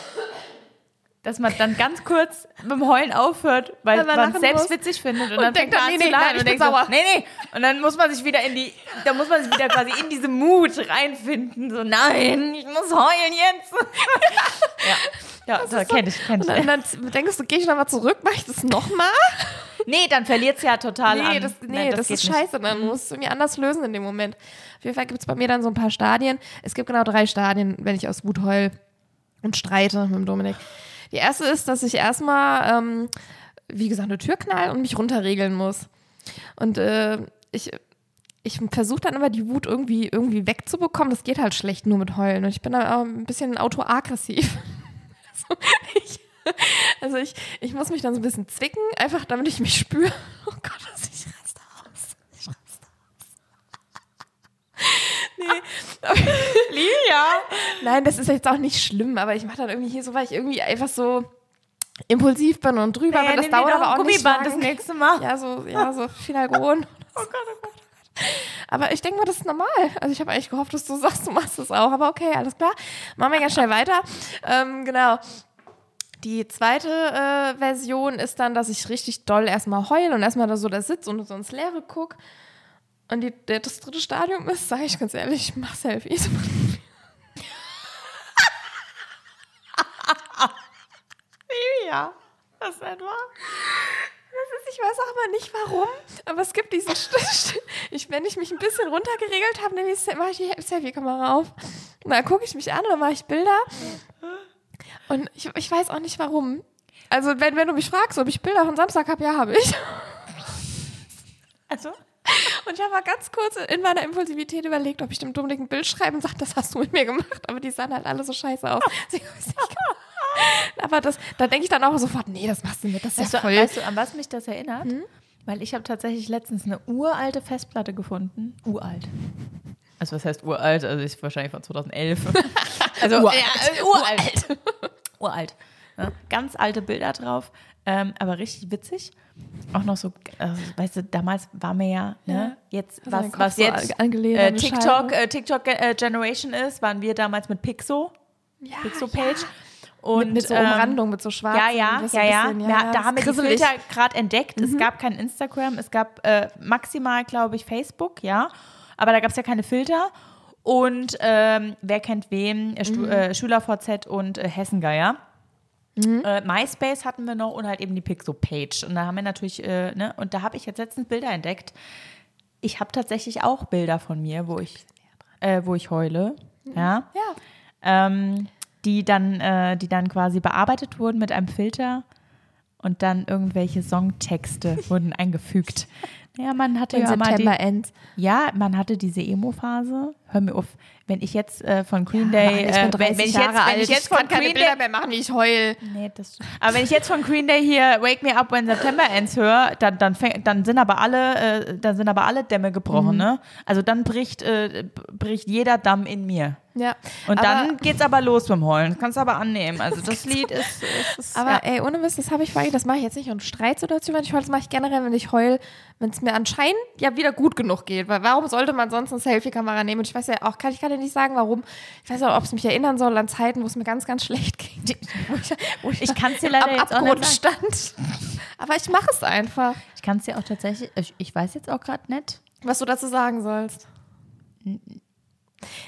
dass man dann ganz kurz mit dem Heulen aufhört, weil, Weil man es selbst witzig findet und, Und dann denkt man nee, nee, nein, ich und bin denkt so, sauer. nee, nee. Und dann muss man sich wieder in die, da muss man sich wieder quasi in diese Mut reinfinden, so nein, ich muss heulen jetzt. <laughs> ja, ja das kenne ich, kenn Und ich. dann, dann denkst du, gehe ich nochmal zurück, mache ich das nochmal? Nee, dann verliert es ja total an. Nee, das, nee, Nein, das, geht ist nicht. Mhm. scheiße. Dann musst du irgendwie anders lösen in dem Moment. Auf jeden Fall gibt es bei mir dann so ein paar Stadien. Es gibt genau drei Stadien, wenn ich aus Wut heul und streite mit dem Dominik. Die erste ist, dass ich erstmal, ähm, wie gesagt, eine Tür knall und mich runterregeln muss. Und äh, ich, ich versuche dann immer die Wut irgendwie, irgendwie wegzubekommen. Das geht halt schlecht nur mit Heulen. Und ich bin auch ein bisschen autoaggressiv. Also ich, also ich, ich muss mich dann so ein bisschen zwicken, einfach damit ich mich spüre. Oh Gott, ich raste aus. Ich raste aus. nee. Lilia. Nein, das ist jetzt auch nicht schlimm, aber ich mache dann irgendwie hier so, weil ich irgendwie einfach so impulsiv bin und drüber bin. Das nimm dir dauert aber ein auch nicht Gummiband das nächste Mal. Ja, so, ja, so Finalgon. Oh Gott, oh Gott. Aber ich denke mal, das ist normal. Also ich habe eigentlich gehofft, dass du <laughs> sagst, du machst das auch. Aber okay, alles klar. Machen wir ganz schnell weiter. Ähm, genau. Die zweite äh, Version ist dann, dass ich richtig doll erstmal heule und erstmal da so da sitze und so ins Leere gucke. Und die, der, das dritte Stadium ist, sage ich ganz ehrlich, ich mach Selfies. Lilia. Das ist etwa. Ich weiß auch immer nicht warum, aber es gibt diesen St- <laughs> ich, wenn ich mich ein bisschen runtergeregelt habe, nehme ich, mache ich die Selfie-Kamera auf. Dann gucke ich mich an und dann mache ich Bilder. Und ich, ich weiß auch nicht warum. Also, wenn, wenn du mich fragst, ob ich Bilder von Samstag habe, ja, habe ich. Also? Und ich habe mal ganz kurz in meiner Impulsivität überlegt, ob ich dem Dominik ein Bild schreibe und sage, das hast du mit mir gemacht. Aber die sahen halt alle so scheiße aus. Sie haben es nicht gemacht. <laughs> Aber das, da denke ich dann auch sofort, nee, das machst du nicht, das ist Weißt ja du, voll. weißt du, an was mich das erinnert? Weil ich habe tatsächlich letztens eine uralte Festplatte gefunden. Uralt. Also was heißt uralt? Also ist wahrscheinlich von 2011. <laughs> Also Uralt. Ja, äh, uralt. <laughs> uralt. Ja, ganz alte Bilder drauf, ähm, aber richtig witzig. Auch noch so, also, weißt du, damals war mir ja, ne, jetzt, Also was, so jetzt angelehnt äh, TikTok, Scheibe. äh, TikTok äh, Generation ist, waren wir damals mit Pixo, ja, Pixo-Page. ja. Und, mit, mit so ähm, Umrandung, mit so schwarzen. ja, ja, ja, ja. bisschen, ja, da haben wir die. Filter gerade entdeckt. Mhm. Es gab kein Instagram, es gab äh, maximal, glaube ich, Facebook, ja. Aber da gab es ja keine Filter. Und ähm, wer kennt wen? Äh, Mhm. äh, SchülerVZ und äh, Hessengeier. Äh, MySpace hatten wir noch und halt eben die Pixo-Page. Und da haben wir natürlich, äh, ne, und da habe ich jetzt letztens Bilder entdeckt. Ich habe tatsächlich auch Bilder von mir, wo ich, äh, wo ich heule. Ja Ja. ähm, die dann, äh, die dann quasi bearbeitet wurden mit einem Filter und dann irgendwelche Songtexte <laughs> wurden eingefügt. Ja, man hatte Im ja mal die, September End. ja, man hatte diese Emo-Phase. Hör mir auf, wenn ich jetzt äh, von Green Ja, Day, Mann, ich äh, 30 wenn, wenn ich Jahre jetzt, wenn ich jetzt von Green Day, mehr machen, wie ich heul. nee, das, aber wenn ich jetzt von Green Day hier Wake Me Up When September Ends höre, dann, dann, fäng, dann sind aber alle, äh, dann sind aber alle Dämme gebrochen, Mhm. ne? Also dann bricht, äh, bricht jeder Damm in mir. Ja. Und aber, dann geht's aber los beim Heulen. Das kannst du aber annehmen. Also das <laughs> Lied ist, ist, ist Aber ja. ey, ohne Mist, das habe ich vorhin, das mache ich jetzt nicht in Streitsituationen, wenn ich heul, das mache ich generell, wenn ich heul, wenn es mir anscheinend ja wieder gut genug geht. Weil warum sollte man sonst eine Selfie-Kamera nehmen? Und ich weiß ja auch, kann ich kann dir nicht sagen, warum. Ich weiß auch, ob es mich erinnern soll an Zeiten, wo es mir ganz, ganz schlecht ging. <laughs> Wo ich, wo Ich kann's dir leider jetzt auch nicht stand. Aber ich mache es einfach. Ich kann es dir auch tatsächlich, ich, ich weiß jetzt auch gerade nicht. Was du dazu sagen sollst.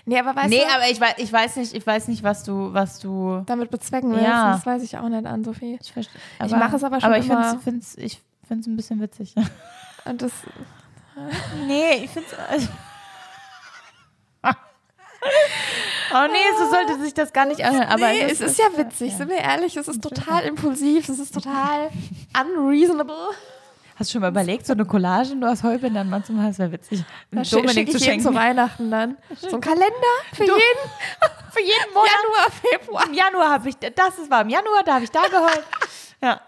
Nee, aber weißt nee, du, aber ich weiß, ich weiß nicht, ich weiß nicht, was du, was du. damit bezwecken willst, Ja. das weiß ich auch nicht an, Sophie. Ich, verstehe, Ich mache es aber schon Aber ich finde es find's, ich find's ein bisschen witzig. Und das, <laughs> nee, ich finde es. Also oh nee, so sollte sich das gar nicht anhören. Aber nee, es ist ja witzig, sind wir ehrlich, es ist total impulsiv, es ist total unreasonable. Hast du schon mal überlegt, so eine Collage nur aus Heubändern mal zu machen? Das wäre witzig. Da Dominik zu schenken. zu Weihnachten dann. So ein Kalender für Du- jeden <laughs> Für jeden Monat. Januar, Februar. Im Januar habe ich, das ist, war im Januar, da habe ich da geheult. <laughs> Ja.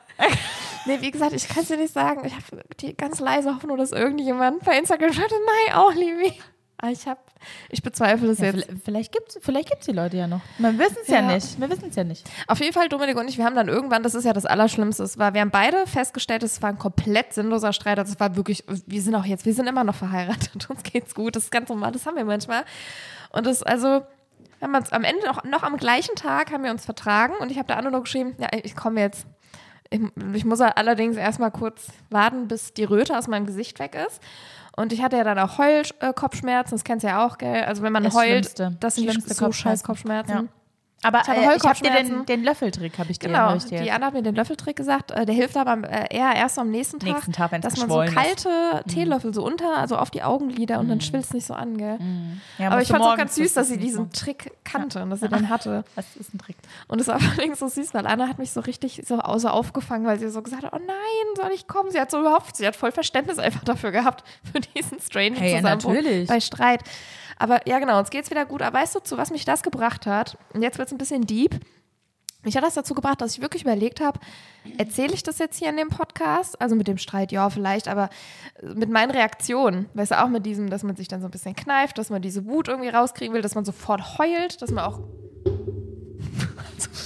Nee, wie gesagt, ich kann es dir nicht sagen. Ich habe die ganz leise Hoffnung, dass irgendjemand bei Instagram schreibt, Mai auch, Livi. Aber ich habe, ich bezweifle es Ja, jetzt. vielleicht gibt es vielleicht gibt's die Leute ja noch. Wir wissen es ja. Ja. nicht. Wir wissen es ja nicht. Auf jeden Fall, Dominik und ich, wir haben dann irgendwann, das ist ja das Allerschlimmste, es war, wir haben beide festgestellt, es war ein komplett sinnloser Streit. Also es war wirklich, wir sind auch jetzt, wir sind immer noch verheiratet, <laughs> uns geht's gut, das ist ganz normal, das haben wir manchmal. Und das, also, haben wir uns am Ende noch, noch am gleichen Tag haben wir uns vertragen und ich habe der Anno geschrieben, ja, ich komme jetzt. Ich, ich muss allerdings erstmal kurz warten, bis die Röte aus meinem Gesicht weg ist. Und ich hatte ja dann auch Heulkopfschmerzen, das kennst du ja auch, gell? Also wenn man Das heult, Schlimmste. das sind die so scheiß Kopfschmerzen. Ja. Aber Ich hatte äh, ich habe dir den, den Löffeltrick, habe ich dir Genau, hab ich dir die Anna hat mir den Löffeltrick gesagt. Äh, der hilft aber äh, eher erst am nächsten Tag, Nächsten Tag, dass man so geschwollen ist. Mhm. kalte Teelöffel so unter, also auf die Augenlider und dann schwillt es nicht so an, gell? Ja, aber ich fand es auch ganz süß, dass sie diesen Trick kannte und dass sie den hatte. <laughs> Das ist ein Trick. Und es war <laughs> allerdings so süß, weil Anna hat mich so richtig so, so aufgefangen, weil sie so gesagt hat, oh nein, soll ich kommen? Sie hat so überhaupt, sie hat voll Verständnis einfach dafür gehabt, <laughs> für diesen strange Hey, ja, Zusammenbruch natürlich. bei Streit. Aber ja, genau, uns geht's wieder gut. Aber weißt du, zu was mich das gebracht hat? Und jetzt wird's ein bisschen deep. Mich hat das dazu gebracht, dass ich wirklich überlegt habe, erzähle ich das jetzt hier in dem Podcast? Also mit dem Streit, ja, vielleicht, aber mit meinen Reaktionen, weißt du, auch mit diesem, dass man sich dann so ein bisschen kneift, dass man diese Wut irgendwie rauskriegen will, dass man sofort heult, dass man auch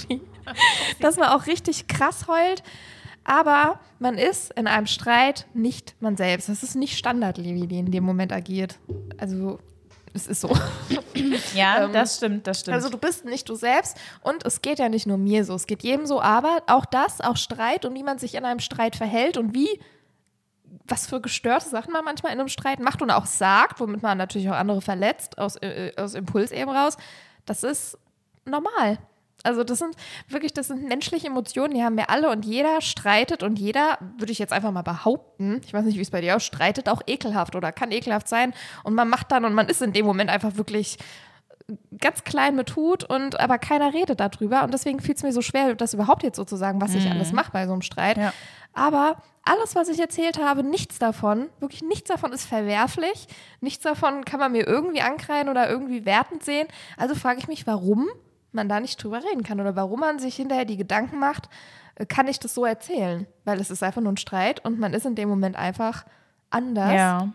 <laughs> dass man auch richtig krass heult. Aber man ist in einem Streit nicht man selbst. Das ist nicht Standard, wie die in dem Moment agiert. Also, es ist so. <coughs> Ja, Ähm, das stimmt, das stimmt. Also du bist nicht du selbst und es geht ja nicht nur mir so, es geht jedem so, aber auch das, auch Streit und wie man sich in einem Streit verhält und wie, was für gestörte Sachen man manchmal in einem Streit macht und auch sagt, womit man natürlich auch andere verletzt, aus, äh, aus Impuls eben raus, das ist normal. Also das sind wirklich, das sind menschliche Emotionen, die haben wir alle und jeder streitet und jeder, würde ich jetzt einfach mal behaupten, ich weiß nicht, wie es bei dir aussieht, streitet auch ekelhaft oder kann ekelhaft sein und man macht dann und man ist in dem Moment einfach wirklich ganz klein mit Hut und aber keiner redet darüber und deswegen fiel es mir so schwer, das überhaupt jetzt so zu sagen, was ich alles mache bei so einem Streit. Ja. Aber alles, was ich erzählt habe, nichts davon, wirklich nichts davon ist verwerflich, nichts davon kann man mir irgendwie ankreien oder irgendwie wertend sehen. Also frage ich mich, warum man da nicht drüber reden kann oder warum man sich hinterher die Gedanken macht, äh, kann ich das so erzählen? Weil es ist einfach nur ein Streit und man ist in dem Moment einfach anders. ja.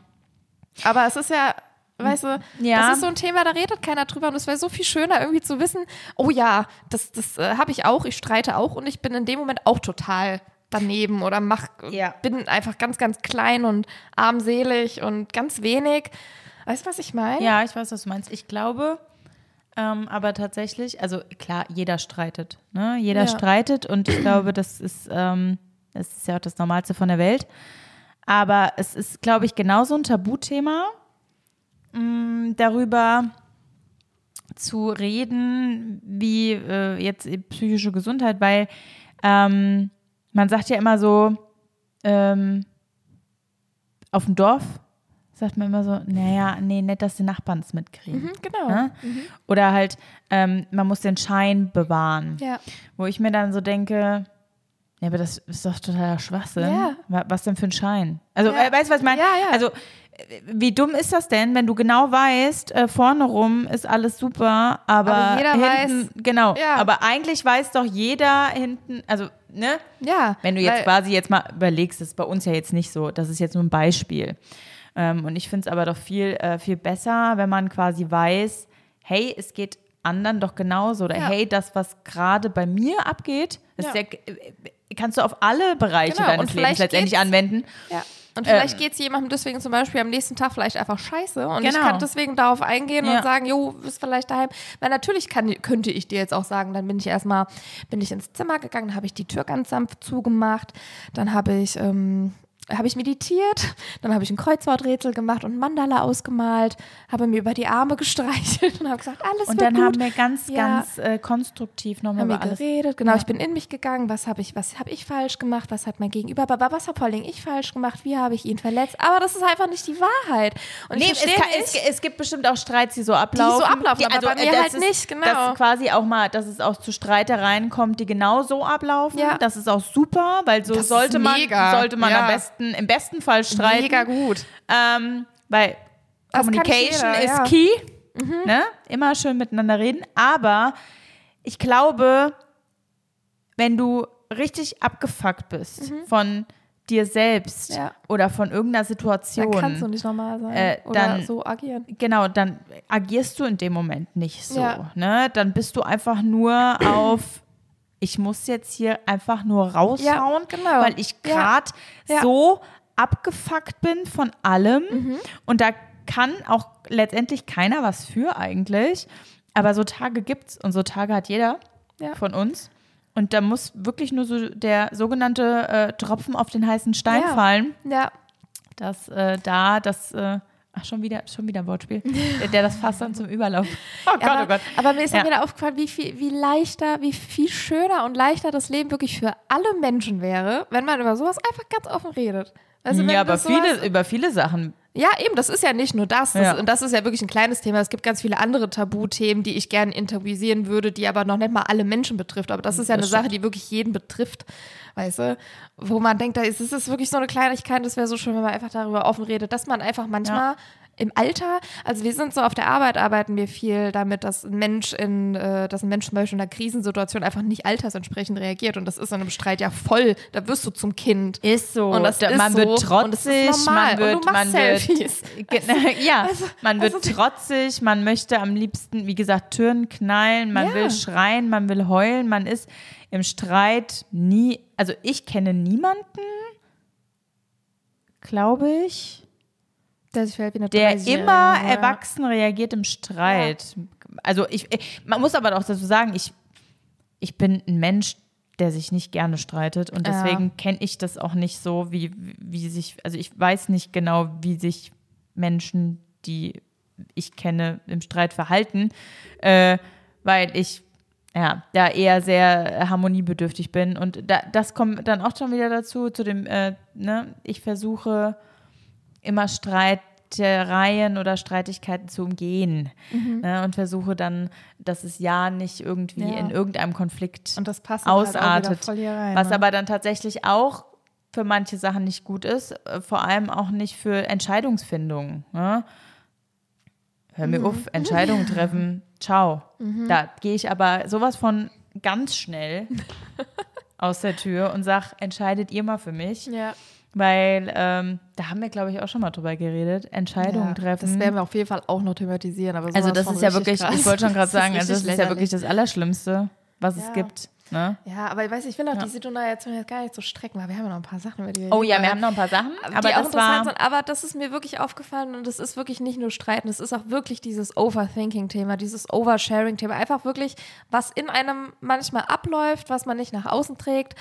Aber es ist ja, weißt du, Ja. das ist so ein Thema, da redet keiner drüber und es wäre so viel schöner irgendwie zu wissen, oh ja, das, das äh, habe ich auch, ich streite auch und ich bin in dem Moment auch total daneben oder mach, Ja. bin einfach ganz, ganz klein und armselig und ganz wenig. Weißt du, was ich meine? Ja, ich weiß, was du meinst. Ich glaube, ähm, aber tatsächlich, also klar, jeder streitet. Ne? Jeder Ja. streitet und ich glaube, das ist, ähm, das ist ja auch das Normalste von der Welt. Aber es ist, glaube ich, genauso ein Tabuthema, mh, darüber zu reden, wie äh, jetzt psychische Gesundheit, weil ähm, man sagt ja immer so, ähm, auf dem Dorf sagt man immer so, naja, nee, nicht, dass die Nachbarn es mitkriegen. Mhm, genau. Ne? Oder halt, ähm, man muss den Schein bewahren. Ja. Wo ich mir dann so denke, ja, aber das ist doch totaler Schwachsinn. Ja. Wa- Was denn für ein Schein? Also, Ja. äh, weißt du, was ich meine? Ja, ja. Also, wie dumm ist das denn, wenn du genau weißt, äh, vorne rum ist alles super, aber, Aber jeder hinten, genau, Ja. aber eigentlich weiß doch jeder hinten, also, ne? Ja. Wenn du jetzt quasi jetzt mal überlegst, das ist bei uns ja jetzt nicht so, das ist jetzt nur ein Beispiel. Ähm, und ich finde es aber doch viel, äh, viel besser, wenn man quasi weiß, hey, es geht anderen doch genauso. Oder Ja. hey, das, was gerade bei mir abgeht, ist Ja. ja. äh, kannst du auf alle Bereiche Genau, deines Lebens letztendlich anwenden. Ja. Und vielleicht geht es jemandem deswegen zum Beispiel am nächsten Tag vielleicht einfach scheiße. Und ich Genau. kann deswegen darauf eingehen Ja. und sagen, jo, bist vielleicht daheim. Weil natürlich kann, könnte ich dir jetzt auch sagen, dann bin ich erstmal, bin ich ins Zimmer gegangen, habe ich die Tür ganz sanft zugemacht, dann habe ich, ähm, habe ich meditiert, dann habe ich ein Kreuzworträtsel gemacht und ein Mandala ausgemalt, habe mir über die Arme <laughs> gestreichelt und habe gesagt, alles Und dann gut. haben wir ganz, Ja. ganz äh, konstruktiv nochmal über alles. geredet, genau, ich bin in mich gegangen, was habe ich, was habe ich falsch gemacht, was hat mein Gegenüber, aber was habe vor allem ich falsch gemacht, wie habe ich ihn verletzt, aber das ist einfach nicht die Wahrheit. Und Nee, es, kann, es, es gibt bestimmt auch Streits, die so ablaufen. ablaufen, aber bei äh, mir halt ist, nicht, genau. Dass quasi auch mal, dass es auch zu Streitereien kommt, die genau so ablaufen. Ja. Das ist auch super, weil so Das sollte man, sollte man Ja. am besten, im besten Fall streiten. mega gut. Ähm, weil Das Communication jeder, ist ja. Mhm. key. Ne? Immer schön miteinander reden. Aber ich glaube, wenn du richtig abgefuckt bist von dir selbst Mhm. Ja. oder von irgendeiner Dann Situation, kannst du nicht normal sein äh, oder dann- so agieren. genau, dann agierst du in dem Moment nicht so. Ja. Ne? Dann bist du einfach nur auf, ich muss jetzt hier einfach nur raushauen, Ja, genau. weil ich Ja. gerade Ja. so abgefuckt bin von allem. Mhm. Und da kann auch letztendlich keiner was für eigentlich. Aber so Tage gibt's und so Tage hat jeder Ja. von uns. Und da muss wirklich nur so der sogenannte äh, Tropfen auf den heißen Stein Ja. fallen, Ja, dass äh, da das, äh, ach schon wieder, schon wieder ein Wortspiel, <laughs> der, der das Fass dann zum Überlauf. Oh Gott, aber, oh Gott. aber mir ist Ja. dann wieder aufgefallen, wie viel, wie leichter, wie viel schöner und leichter das Leben wirklich für alle Menschen wäre, wenn man über sowas einfach ganz offen redet. Also ja, aber viele, über viele Sachen. Ja, eben, das ist ja nicht nur das. das Ja. Und das ist ja wirklich ein kleines Thema. Es gibt ganz viele andere Tabuthemen, die ich gerne intervisieren würde, die aber noch nicht mal alle Menschen betrifft. Aber das ist ja Das eine Sache, die wirklich jeden betrifft. Weißt du? Wo man denkt, da ist, es ist wirklich so eine Kleinigkeit, das wäre so schön, wenn man einfach darüber offen redet, dass man einfach manchmal im Alter, also wir sind so auf der Arbeit, arbeiten wir viel damit, dass ein Mensch in, äh, dass ein Mensch zum Beispiel in einer Krisensituation einfach nicht altersentsprechend reagiert. Und das ist in einem Streit ja voll. Da wirst du zum Kind. Ist so. Und das Da- ist man so. wird trotzig, man wird, Und du machst man wird, Selfies. Ge- <laughs> ja, Also- man wird also- trotzig, man möchte am liebsten, wie gesagt, Türen knallen, man Ja. will schreien, man will heulen, man ist im Streit nie, also ich kenne niemanden, glaube ich, Der eine der 30-Jährige, immer ja. erwachsen reagiert im Streit. Also ich, man muss aber auch dazu sagen, ich, ich bin ein Mensch, der sich nicht gerne streitet und Ja. deswegen kenne ich das auch nicht so, wie, wie sich, also ich weiß nicht genau, wie sich Menschen, die ich kenne, im Streit verhalten, äh, weil ich ja, da eher sehr harmoniebedürftig bin. Und da, das kommt dann auch schon wieder dazu, zu dem, äh, ne, ich versuche immer Streitereien oder Streitigkeiten zu umgehen ne, und versuche dann, dass es ja nicht irgendwie Ja. in irgendeinem Konflikt Und das passt dann halt ausartet. hier rein, was ne? aber dann tatsächlich auch für manche Sachen nicht gut ist, äh, vor allem auch nicht für Entscheidungsfindung. Ne? Hör Mhm. mir auf, Entscheidungen treffen, <laughs> ciao. Da gehe ich aber sowas von ganz schnell <laughs> aus der Tür und sag, entscheidet ihr mal für mich. Ja. Weil ähm, da haben wir, glaube ich, auch schon mal drüber geredet. Entscheidungen ja, treffen. Das werden wir auf jeden Fall auch noch thematisieren. Aber also das ist ja wirklich, krass. ich wollte schon gerade sagen, also das ist ja wirklich das Allerschlimmste, was es Ja. gibt. Ne? Ja, aber ich weiß, ich will auch Ja. die Situation jetzt gar nicht so strecken, weil wir haben ja noch ein paar Sachen, über die Oh ja, wir haben noch ein paar Sachen, die aber auch das interessant war, sind. Aber das ist mir wirklich aufgefallen und das ist wirklich nicht nur Streiten, es ist auch wirklich dieses Overthinking-Thema, dieses Oversharing-Thema. Einfach wirklich, was in einem manchmal abläuft, was man nicht nach außen trägt,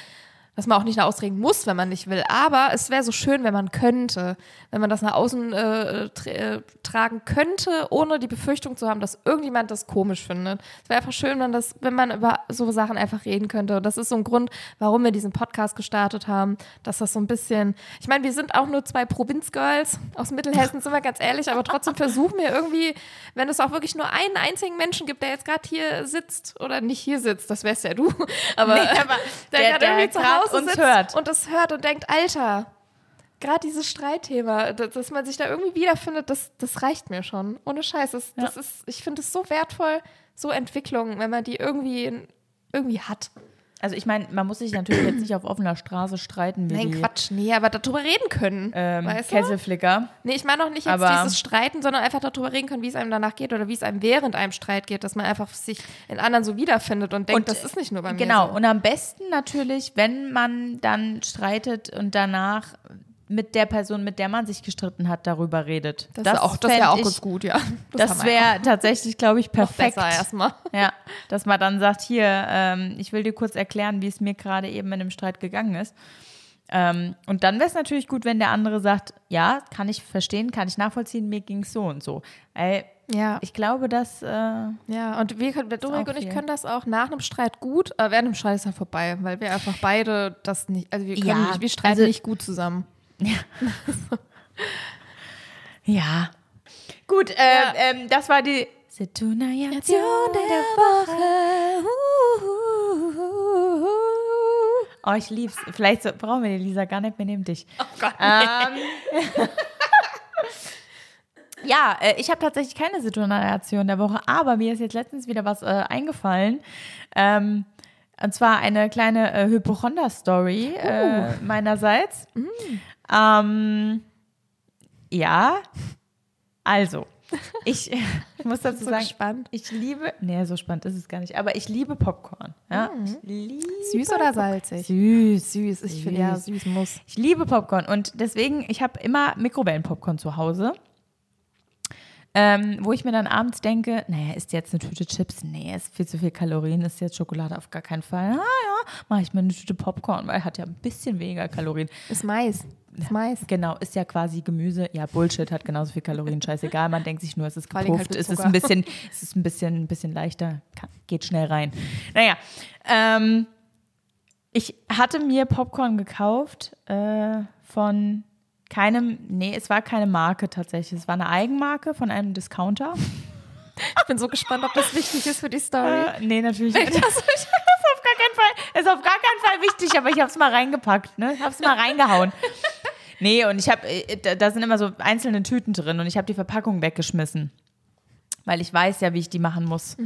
was man auch nicht nach außen tragen muss, wenn man nicht will. Aber es wäre so schön, wenn man könnte, wenn man das nach außen äh, tra äh, tragen könnte, ohne die Befürchtung zu haben, dass irgendjemand das komisch findet. Es wäre einfach schön, wenn, das, wenn man über so Sachen einfach reden könnte. Und das ist so ein Grund, warum wir diesen Podcast gestartet haben, dass das so ein bisschen, ich meine, wir sind auch nur zwei Provinzgirls aus Mittelhessen, sind wir ganz ehrlich, aber trotzdem versuchen wir irgendwie, wenn es auch wirklich nur einen einzigen Menschen gibt, der jetzt gerade hier sitzt oder nicht hier sitzt, das wärst ja du, <laughs> aber, Nee, aber der, der- gerade der irgendwie zu grad Hause uns sitzt hört. und das hört und denkt, Alter, gerade dieses Streitthema, dass, man sich da irgendwie wiederfindet, das, das reicht mir schon. Ohne Scheiß. Das, das ist, ich finde es so wertvoll, so Entwicklungen, wenn man die irgendwie, irgendwie hat. Also ich meine, man muss sich natürlich jetzt nicht auf offener Straße streiten wie Nein, die Quatsch, nee, aber darüber reden können. ähm, weißt du? Kesselflicker. Nee, ich meine auch nicht jetzt Aber- dieses Streiten, sondern einfach darüber reden können, wie es einem danach geht oder wie es einem während einem Streit geht, dass man einfach sich in anderen so wiederfindet und denkt, Und, das ist nicht nur bei mir Genau, so. und am besten natürlich, wenn man dann streitet und danach mit der Person, mit der man sich gestritten hat, darüber redet. Das, ist auch, das wäre auch ich, ganz gut, ja. Das, wir wäre tatsächlich, glaube ich, noch perfekt. besser erstmal. Ja, dass man dann sagt, hier, ähm, ich will dir kurz erklären, wie es mir gerade eben in dem Streit gegangen ist. Ähm, und dann wäre es natürlich gut, wenn der andere sagt, ja, kann ich verstehen, kann ich nachvollziehen, mir ging es so und so. Weil Ja. ich glaube, dass, äh, Ja, und wir können, Dominik und ich viel. können das auch nach einem Streit gut, aber während dem Streit ist dann vorbei, weil wir einfach beide das nicht, also wir können Ja, nicht, wir streiten also- nicht gut zusammen. <laughs> ja. Gut, äh, Ja. Ähm, das war die Situation der Woche. Oh, ich lieb's. Vielleicht so, brauchen wir die Lisa gar nicht mehr neben dich. Oh Gott. Ähm, <laughs> ja, äh, ich habe tatsächlich keine Situation der Woche, aber mir ist jetzt letztens wieder was äh, eingefallen. Ähm, und zwar eine kleine äh, Hypochonder-Story äh, meinerseits. Ähm, ja, also, ich, ich <laughs> muss dazu So sagen, gespannt. ich liebe, nee, so spannend ist es gar nicht, aber ich liebe Popcorn. Ja? Ich liebe Süß oder salzig? Süß. Süß, ich finde ja, süß muss. Ich liebe Popcorn und deswegen, ich habe immer Mikrowellenpopcorn zu Hause. Ähm, wo ich mir dann abends denke, naja, ist jetzt eine Tüte Chips? Nee, ist viel zu viel Kalorien, ist jetzt Schokolade auf gar keinen Fall. Ah ja, mache ich mir eine Tüte Popcorn, weil hat ja ein bisschen weniger Kalorien. Ist Mais. Ist Mais. Genau, ist ja quasi Gemüse. Ja, Bullshit hat genauso viel Kalorien, scheißegal. Man denkt sich nur, es ist halt gepufft, mit es ist ein bisschen, es ist ein bisschen, ein bisschen leichter, geht schnell rein. Naja, ähm, ich hatte mir Popcorn gekauft äh, von keinem, nee, es war keine Marke tatsächlich. Es war eine Eigenmarke von einem Discounter. Ich bin so gespannt, ob das wichtig ist für die Story. Äh, nee, natürlich nicht. Das <laughs> ist auf gar keinen Fall, ist auf gar keinen Fall wichtig, aber ich habe es mal reingepackt, ne? Ich habe es mal reingehauen. Nee, und ich habe, da, da sind immer so einzelne Tüten drin und ich habe die Verpackung weggeschmissen, weil ich weiß ja, wie ich die machen muss.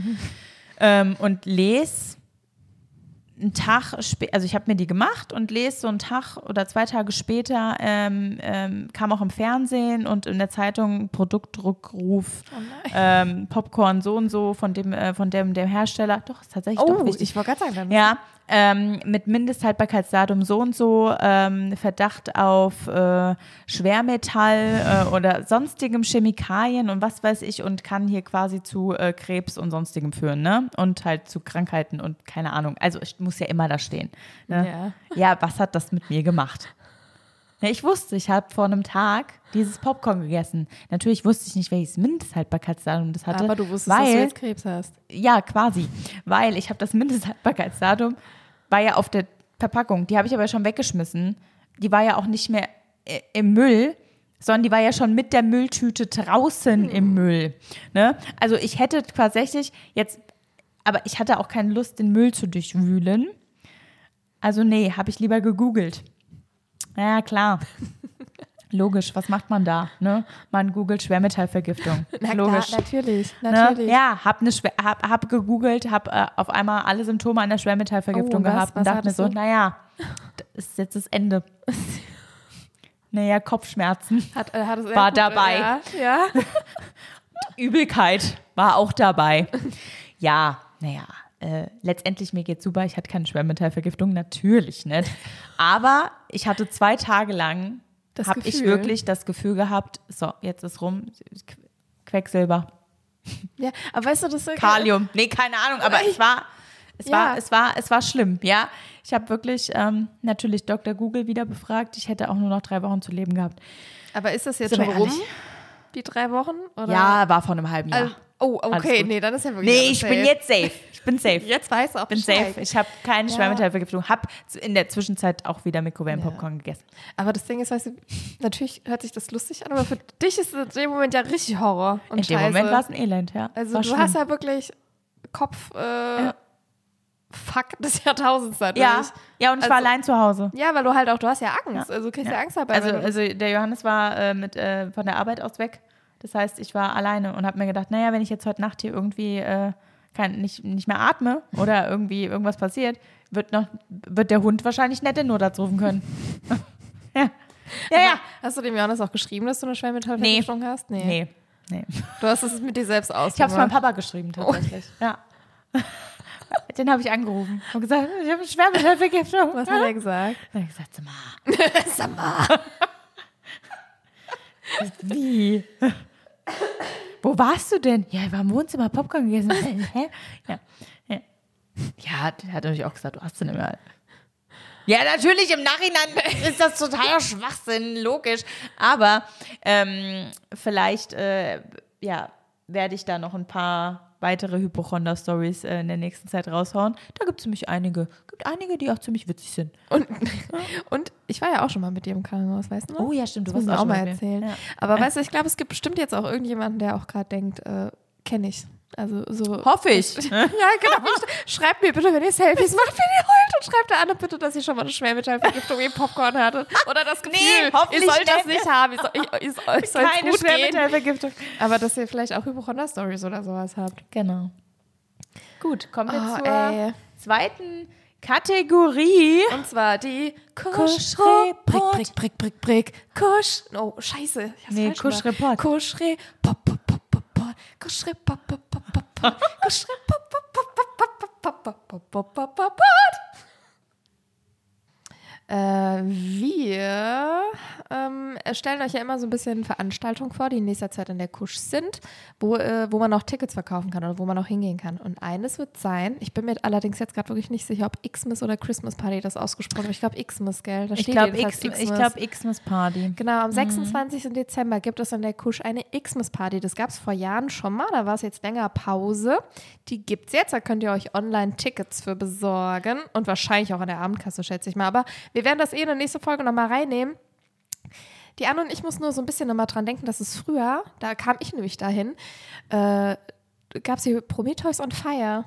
Ähm, und lese einen Tag, spä- also ich habe mir die gemacht und lese so einen Tag oder zwei Tage später ähm, ähm, kam auch im Fernsehen und in der Zeitung Produktdruckruf Oh ähm, Popcorn so und so von dem von dem dem Hersteller. Doch ist tatsächlich Oh, doch wichtig. ich wollte gerade sagen, dann Ja, ähm, mit Mindesthaltbarkeitsdatum so und so, ähm, Verdacht auf äh, Schwermetall äh, oder sonstigem Chemikalien und was weiß ich und kann hier quasi zu äh, Krebs und sonstigem führen, ne? Und halt zu Krankheiten und keine Ahnung. Also es muss ja immer da stehen. Ne? Ja. ja, was hat das mit mir gemacht? Ja, ich wusste, ich habe vor einem Tag dieses Popcorn gegessen. Natürlich wusste ich nicht, welches Mindesthaltbarkeitsdatum das hatte. aber du wusstest, weil, dass du jetzt Krebs hast. ja, quasi. Weil ich habe das Mindesthaltbarkeitsdatum, war ja auf der Verpackung, die habe ich aber schon weggeschmissen. Die war ja auch nicht mehr äh, im Müll, sondern die war ja schon mit der Mülltüte draußen im Müll. Ne? Also ich hätte tatsächlich jetzt, aber ich hatte auch keine Lust, den Müll zu durchwühlen. Also nee, habe ich lieber gegoogelt. Ja, klar. Logisch, was macht man da? Ne? Man googelt Schwermetallvergiftung. <laughs> Na Logisch. klar, natürlich, Ne? natürlich. Ja, hab, eine Schwer hab, hab gegoogelt, hab äh, auf einmal alle Symptome einer Schwermetallvergiftung Oh, was? gehabt und Was dachte mir so, naja, das ist jetzt das Ende. <laughs> naja, Kopfschmerzen, Hat, äh, hat War gut, dabei. Ja, ja. <laughs> Übelkeit war auch dabei. ja, naja, äh, letztendlich mir geht's super. Ich hatte keine Schwermetallvergiftung, natürlich nicht. Aber ich hatte zwei Tage lang, habe ich wirklich das Gefühl gehabt, so, jetzt ist rum, Qu- Quecksilber. ja. Aber weißt du, das ist Kalium. Nee, keine Ahnung, aber es war, es Ja. war, es war, es war schlimm, ja. Ich habe wirklich ähm, natürlich Dr. Google wieder befragt. Ich hätte auch nur noch drei Wochen zu leben gehabt. Aber ist das jetzt Sind schon rum? Die drei Wochen? Oder? Ja, war vor einem halben Jahr. Also, oh, okay, nee, dann ist ja wirklich nee, ich safe. bin jetzt safe. Ich bin safe. <laughs> Jetzt weiß auch bin Bescheid. safe. Ich habe keine Ja. Schwermetallvergiftung. Hab in der Zwischenzeit auch wieder Mikrowellenpopcorn gegessen. Aber das Ding ist, weißt du, natürlich hört sich das lustig an, aber für dich ist es in dem Moment ja richtig Horror und In dem Scheiße. Moment war es ein Elend, ja. Also war du schlimm. hast ja wirklich Kopf äh, Fuck des Jahrtausends dadurch. ja, ja, und ich war Also- allein zu Hause. Ja, weil du halt auch, du hast ja Angst. Also du kriegst ja, Ja. Angst dabei. Also, also der Johannes war äh, mit, äh, von der Arbeit aus weg. Das heißt, ich war alleine und habe mir gedacht, naja, wenn ich jetzt heute Nacht hier irgendwie äh, kein, nicht, nicht mehr atme oder irgendwie irgendwas passiert, wird, noch, wird der Hund wahrscheinlich nicht den Notarzt rufen können. <laughs> ja. Ja, ja. hast du dem Johannes auch geschrieben, dass du eine Schwermetallvergiftung hast? Nee. Nee. nee. Du hast es mit dir selbst Ich habe es ausgemacht. meinem Papa geschrieben, tatsächlich. Ja. <laughs> Den habe ich angerufen und gesagt, ich habe eine Schwermetallvergiftung. Was hat er gesagt? Er hat gesagt, sag mal. <laughs> Sag mal. Wie? Wo warst du denn? Ja, ich war im Wohnzimmer Popcorn gegessen. <laughs> Hä? Ja. Ja. ja, der hat natürlich auch gesagt, du hast sie nicht mehr. Ja, natürlich, im Nachhinein ist das totaler Schwachsinn, logisch. Aber ähm, vielleicht, äh, ja, werde ich da noch ein paar weitere Hypochonder-Stories äh, in der nächsten Zeit raushauen. Da gibt es nämlich einige. gibt einige, die auch ziemlich witzig sind. Und, <laughs> und ich war ja auch schon mal mit dir im Krankenhaus, weißt du noch? Oh ja, stimmt, du Das muss warst ich auch mal erzählen. Ja. Aber weißt du, ich glaube, es gibt bestimmt jetzt auch irgendjemanden, der auch gerade denkt, äh, kenne ich. Also so. Hoffe ich. <laughs> Ja, genau. Sch- Schreibt mir bitte, wenn ihr Selfies macht, wenn ihr heult und schreibt der Anne bitte, dass ihr schon mal eine Schwermetallvergiftung im Popcorn hattet. Oder das Gefühl, hoffentlich ihr sollt das nicht. haben. Ihr soll, ich, ich, soll Keine gut gehen. Schwermetallvergiftung. Aber dass ihr vielleicht auch Hypochonder-Stories oder sowas habt. Genau. Gut, kommen wir Oh, zur ey. zweiten Kategorie. Und zwar die Kuschreport. Brick, brick, brick, brick, brick. Kusch. Oh, scheiße. Nee, falsch gemacht. Kuschreport. Äh, wir ähm, stellen euch ja immer so ein bisschen Veranstaltungen vor, die in nächster Zeit in der Kusch sind, wo, äh, wo man noch Tickets verkaufen kann oder wo man noch hingehen kann. Und eines wird sein, ich bin mir allerdings jetzt gerade wirklich nicht sicher, ob Xmas oder Christmas Party das ausgesprochen wird. Ich glaube Xmas, gell? Da Ich glaube jedenfalls X, ich Xmas Party. Genau, am 26. Dezember gibt es an der Kusch eine Xmas-Party. Das gab es vor Jahren schon mal, da war es jetzt länger Pause. Die gibt es jetzt, da könnt ihr euch online Tickets für besorgen und wahrscheinlich auch an der Abendkasse, schätze ich mal. Aber wir werden das eh in der nächsten Folge nochmal reinnehmen. Die Anne und ich muss nur so ein bisschen nochmal dran denken, dass es früher, da kam ich nämlich dahin, äh, gab es hier Prometheus on Fire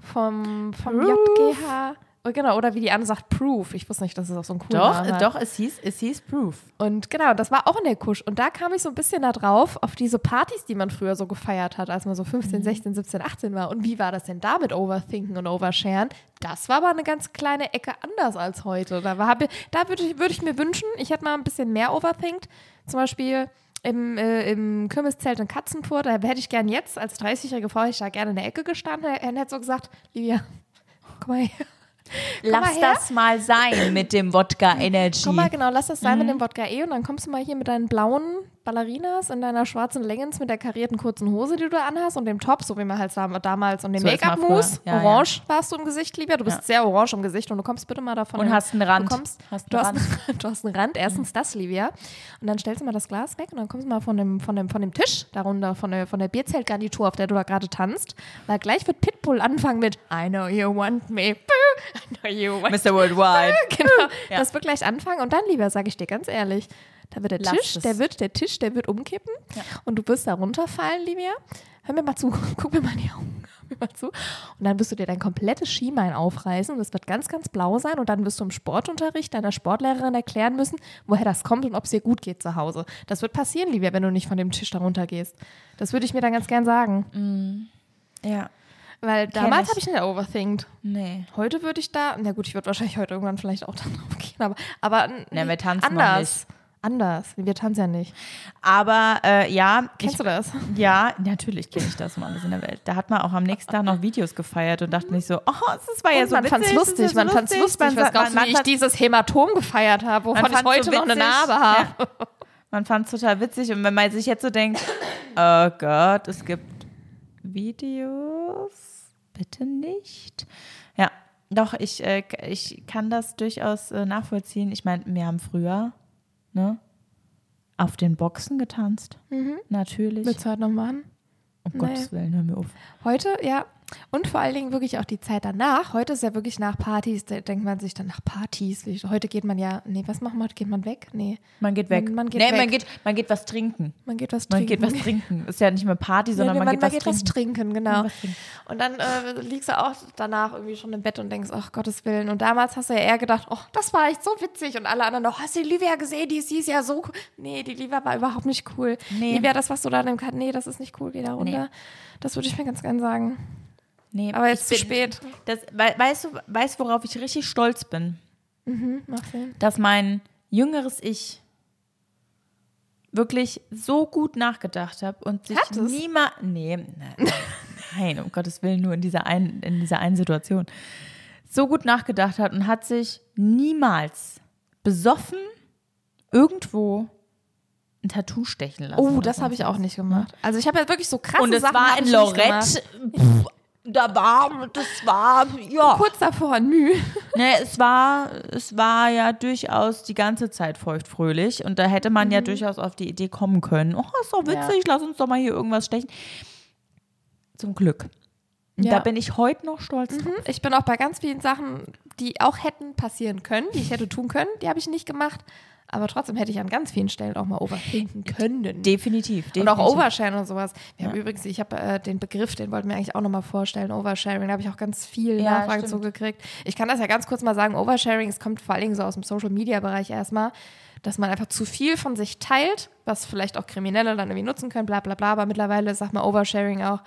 vom, vom. JGH. Genau, oder wie die Anne sagt, Proof. Ich wusste nicht, dass es auch so einen coolen Doch, Namen hat. doch, es hieß, es hieß Proof. Und genau, das war auch in der Kusch. Und da kam ich so ein bisschen da drauf, auf diese Partys, die man früher so gefeiert hat, als man so 15, 16, 17, 18 war. Und wie war das denn da mit Overthinken und Oversharen? Das war aber eine ganz kleine Ecke anders als heute. Da, war- da würde ich, würd ich mir wünschen, ich hätte mal ein bisschen mehr overthinkt. Zum Beispiel im, äh, im Kürbiszelt in Katzenpur, da hätte ich gern jetzt, als 30-jährige Frau, ich da gerne in der Ecke gestanden und hätte so gesagt, Livia, komm mal her. Lass mal das mal sein mit dem Wodka Energy. Komm mal, genau, lass das sein Mhm. mit dem Wodka E und dann kommst du mal hier mit deinen blauen Ballerinas in deiner schwarzen Leggings mit der karierten kurzen Hose, die du da anhast und dem Top, so wie man halt dam- damals und dem So Make-up-Mousse. Ja, orange warst du im Gesicht, Livia. Du bist Ja. sehr orange im Gesicht und du kommst bitte mal davon. Und hast einen Rand. Du, kommst, Hast du, einen hast, einen, du hast einen Rand. Erstens das, Livia. Und dann stellst du mal das Glas weg und dann kommst du mal von dem, von dem, von dem Tisch, darunter von der, von der Bierzeltgarnitur, auf der du da gerade tanzt. Weil gleich wird Pitbull anfangen mit I know you want me. I know you want Mr. Worldwide. <laughs> genau. Ja. Das wird gleich anfangen und dann, lieber, sage ich dir ganz ehrlich, da wird der Lass Tisch, es. der wird, der Tisch, der wird umkippen Ja. und du wirst da runterfallen, Livia. Hör mir mal zu, <laughs> guck mir mal in die Augen, hör mir mal zu. Und dann wirst du dir dein komplettes Schienbein aufreißen und es wird ganz, ganz blau sein und dann wirst du im Sportunterricht deiner Sportlehrerin erklären müssen, woher das kommt und ob es dir gut geht zu Hause. Das wird passieren, Livia, wenn du nicht von dem Tisch da runtergehst. Das würde ich mir dann ganz gern sagen. Ja. Weil damals habe ich nicht overthinkt. Nee. Heute würde ich da, na gut, ich würde wahrscheinlich heute irgendwann vielleicht auch <laughs> dann drauf gehen, aber, aber n- Na, wir tanzen anders. Anders. Wir tanzen ja nicht. Aber äh, ja, Kennst ich, du das? ja, natürlich kenne ich das um alles in der Welt. Da hat man auch am nächsten Tag noch Videos gefeiert und dachte nicht so, oh, das war ja Und so man witzig. fand's lustig, man so fand's lustig. Man, Was glaubst du, man, wie ich fand- dieses Hämatom gefeiert habe, wovon ich heute so noch eine. Narbe habe? Ja. Man fand es total witzig und wenn man sich jetzt so denkt, oh Gott, es gibt Videos, bitte nicht. Ja, doch, ich, äh, ich kann das durchaus äh, nachvollziehen. Ich meine, wir haben früher ne, auf den Boxen getanzt. Natürlich. Willst du heute noch machen? um nee. Gottes Willen, hör mir auf. Heute, ja. Und vor allen Dingen wirklich auch die Zeit danach. Heute ist ja wirklich nach Partys, da denkt man sich dann nach Partys. Heute geht man ja, nee, was machen wir heute? Geht man weg? Nee, Man geht weg. Man- man geht nee, weg. man geht, man geht was trinken. man geht was Man trinken. geht was trinken. Ist ja nicht mehr Party, sondern Nee, man, geht, was, trinken. trinken, genau. was trinken. Und dann äh, liegst du auch danach irgendwie schon im Bett und denkst, ach Gottes Willen. Und damals hast du ja eher gedacht, oh, das war echt so witzig. Und alle anderen noch, hast du die Livia gesehen? Die, sie ist ja so cool. Nee, die Livia war überhaupt nicht cool. Nee. Livia, das, was du da Ka- nee, das ist nicht cool, geh da runter. Das würde ich mir ganz gern sagen. Nee, Aber jetzt zu spät. Das, wei- weißt du, weißt, worauf ich richtig stolz bin? Mach Sinn. Dass mein jüngeres Ich wirklich so gut nachgedacht habe und sich niemals. Nee, nein, nein, um Gottes Willen, nur in dieser, einen, in dieser einen Situation. So gut nachgedacht hat und hat sich niemals besoffen irgendwo ein Tattoo stechen lassen. Oh, das habe ich auch nicht gemacht. Also ich habe ja wirklich so krasse Und es Sachen war in. Lorette. Pff, da war, das war, ja. Kurz davor, nü. Ne, es war, es war ja durchaus die ganze Zeit feuchtfröhlich und da hätte man ja durchaus auf die Idee kommen können. Oh, ist doch witzig, lass uns doch mal hier irgendwas stechen. Zum Glück. Ja. Da bin ich heute noch stolz drauf. Mhm. Ich bin auch bei ganz vielen Sachen, die auch hätten passieren können, die ich hätte tun können, die habe ich nicht gemacht. Aber trotzdem hätte ich an ganz vielen Stellen auch mal overthinken <laughs> können. Definitiv, definitiv. Und auch Oversharen und sowas. Wir haben Ja. übrigens, ich habe äh, den Begriff, den wollten wir eigentlich auch nochmal vorstellen, Oversharing, da habe ich auch ganz viel Ja, Nachfragen zugekriegt. Ich kann das ja ganz kurz mal sagen, Oversharing, es kommt vor allen Dingen so aus dem Social-Media-Bereich erstmal, dass man einfach zu viel von sich teilt, was vielleicht auch Kriminelle dann irgendwie nutzen können, bla bla bla, aber mittlerweile sagt man Oversharing auch,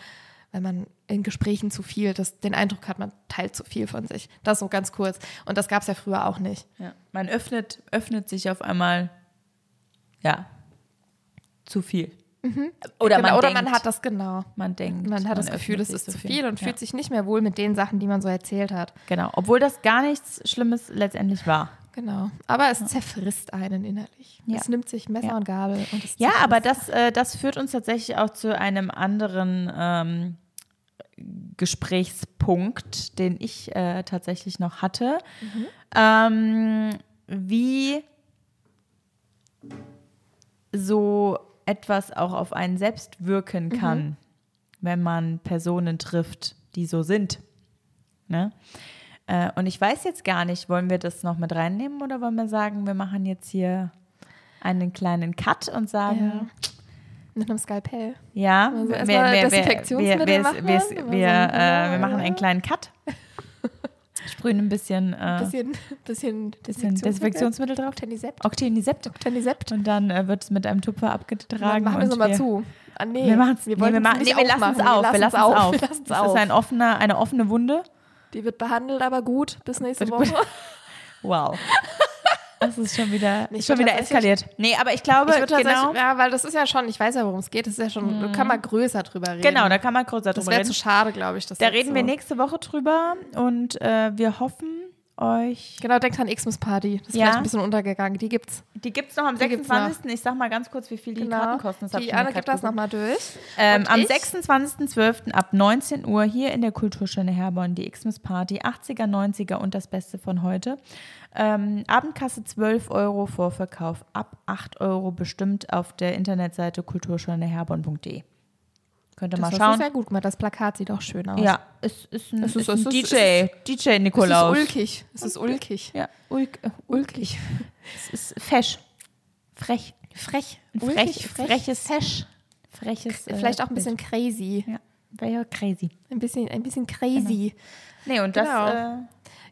wenn man in Gesprächen zu viel, das, den Eindruck hat, man teilt zu viel von sich. Das so ganz kurz. Und das gab es ja früher auch nicht. Ja. Man öffnet, öffnet sich auf einmal, ja, zu viel. Oder, genau, man oder denkt, man hat das genau. man denkt, Man hat das Gefühl, es ist zu so viel und Ja. fühlt sich nicht mehr wohl mit den Sachen, die man so erzählt hat. Genau, obwohl das gar nichts Schlimmes letztendlich war. Genau. Aber es zerfrisst einen innerlich. Ja. Es nimmt sich Messer Ja. und Gabel und Ja, aber das, äh, das führt uns tatsächlich auch zu einem anderen ähm, Gesprächspunkt, den ich äh, tatsächlich noch hatte. Ähm, wie so etwas auch auf einen selbst wirken kann, wenn man Personen trifft, die so sind. Ne? Äh, und ich weiß jetzt gar nicht, wollen wir das noch mit reinnehmen oder wollen wir sagen, wir machen jetzt hier einen kleinen Cut und sagen, Ja. Mit einem Skalpell. ja, Also wir, erstmal wir, wir, Desinfektionsmittel wir, machen wir, lassen, wir, immer wir, so ein- äh, wir machen einen kleinen Cut. <laughs> Sprühen ein bisschen, äh, Bisschen, bisschen, bisschen Desinfektionsmittel drauf. Octanisept. Octinisept. Octanisept. Und dann äh, wird es mit einem Tupfer Dann abgetragen. machen wir es mal zu. Ah, nee. Wir, machen's, wir nee, wir, machen, nee, wir lassen es auf. Wir lassen es auf. Das ist ein offener, eine offene Wunde. Die wird behandelt, aber gut. Bis nächste Woche. <laughs> Wow. <laughs> Das ist schon wieder, ich schon wieder eskaliert. Nee, aber ich glaube, Ich genau, ja, weil das ist ja schon, ich weiß ja, worum es geht, das ist ja schon, da kann man größer drüber reden. genau, da kann man kurz das darüber wäre reden. zu schade, glaube ich. Da reden so. wir nächste Woche drüber und äh, wir hoffen, euch. Genau, denkt an Xmas Party. Das ist Ja. vielleicht ein bisschen untergegangen. Die gibt's. Die gibt es noch am Die gibt's 26. Ich sag mal ganz kurz, wie viel die Genau. Karten kosten. Das Die grad gibt das nochmal durch. Ähm, am ich? 26.12. ab 19 Uhr hier in der Kulturschöne Herborn die Xmas Party, 80er, 90er und das Beste von heute. Ähm, Abendkasse 12 Euro, Vorverkauf ab 8 Euro, bestimmt auf der Internetseite kulturschöneherborn.de. Könnt ihr Das mal schauen. sehr gut gemacht. Das Plakat sieht auch schön aus. Ja, es ist ein, Es ist- ist ein es ist- DJ, DJ Nikolaus. Es ist ulkig. Es ist ulkig. Ja, ulk, äh, Ulkig. <laughs> es ist fesch. Frech. Frech. Ulkig, frech, frech. freches Fesch. Freches. äh, Vielleicht auch ein bisschen crazy. Ja, wäre ja crazy. Ein bisschen, ein bisschen crazy. Nee, und das Genau. äh,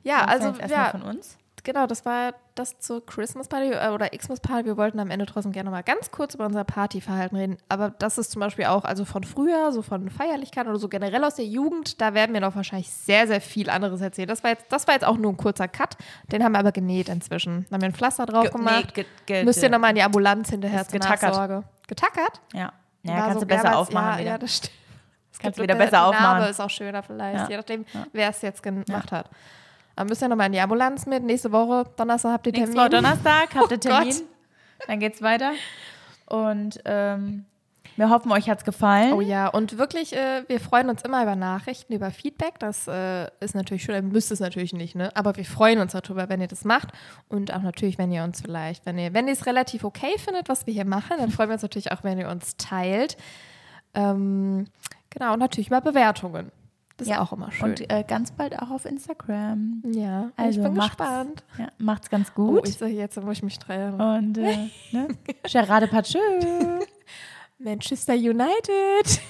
Ja, also ja, von uns. genau, das war das zur Christmas Party äh, oder Xmas Party. Wir wollten am Ende trotzdem gerne mal ganz kurz über unser Partyverhalten reden. Aber das ist zum Beispiel auch, also von früher, so von Feierlichkeiten oder so generell aus der Jugend, da werden wir noch wahrscheinlich sehr, sehr viel anderes erzählen. Das war jetzt, das war jetzt auch nur ein kurzer Cut. Den haben wir aber genäht inzwischen. Da haben wir ein Pflaster drauf Ge- gemacht. nee, ge- ge- Müsst ihr nochmal in die Ambulanz hinterher zur getackert. Nachsorge. Getackert? Ja, ja War kannst so du besser aufmachen ja, wieder. Ja, das stimmt. Es Kannst gibt wieder die- besser die aufmachen. Narbe ist auch schöner vielleicht, Ja. je nachdem, wer es jetzt gemacht hat. Aber müsst ihr nochmal in die Ambulanz mit. Nächste Woche, Donnerstag habt ihr Nächste Termin. Woche Donnerstag habt ihr <laughs> Oh Termin. Gott. Dann geht's weiter. Und ähm, wir hoffen, euch hat's gefallen. Oh ja, und wirklich, äh, wir freuen uns immer über Nachrichten, über Feedback. Das äh, ist natürlich schön, ihr müsst es natürlich nicht, ne? Aber wir freuen uns darüber, wenn ihr das macht. Und auch natürlich, wenn ihr uns vielleicht, wenn ihr, wenn ihr es relativ okay findet, was wir hier machen, dann freuen wir uns natürlich auch, wenn ihr uns teilt. Ähm, genau, und natürlich über Bewertungen. Das Ja, ist auch immer schön. Und äh, ganz bald auch auf Instagram. ja, Also ich bin macht's, gespannt. Ja, macht's ganz Oh, gut. ich sage jetzt, muss ich mich drehen. Und äh, <laughs> ne? Gerade Patschö. Manchester United.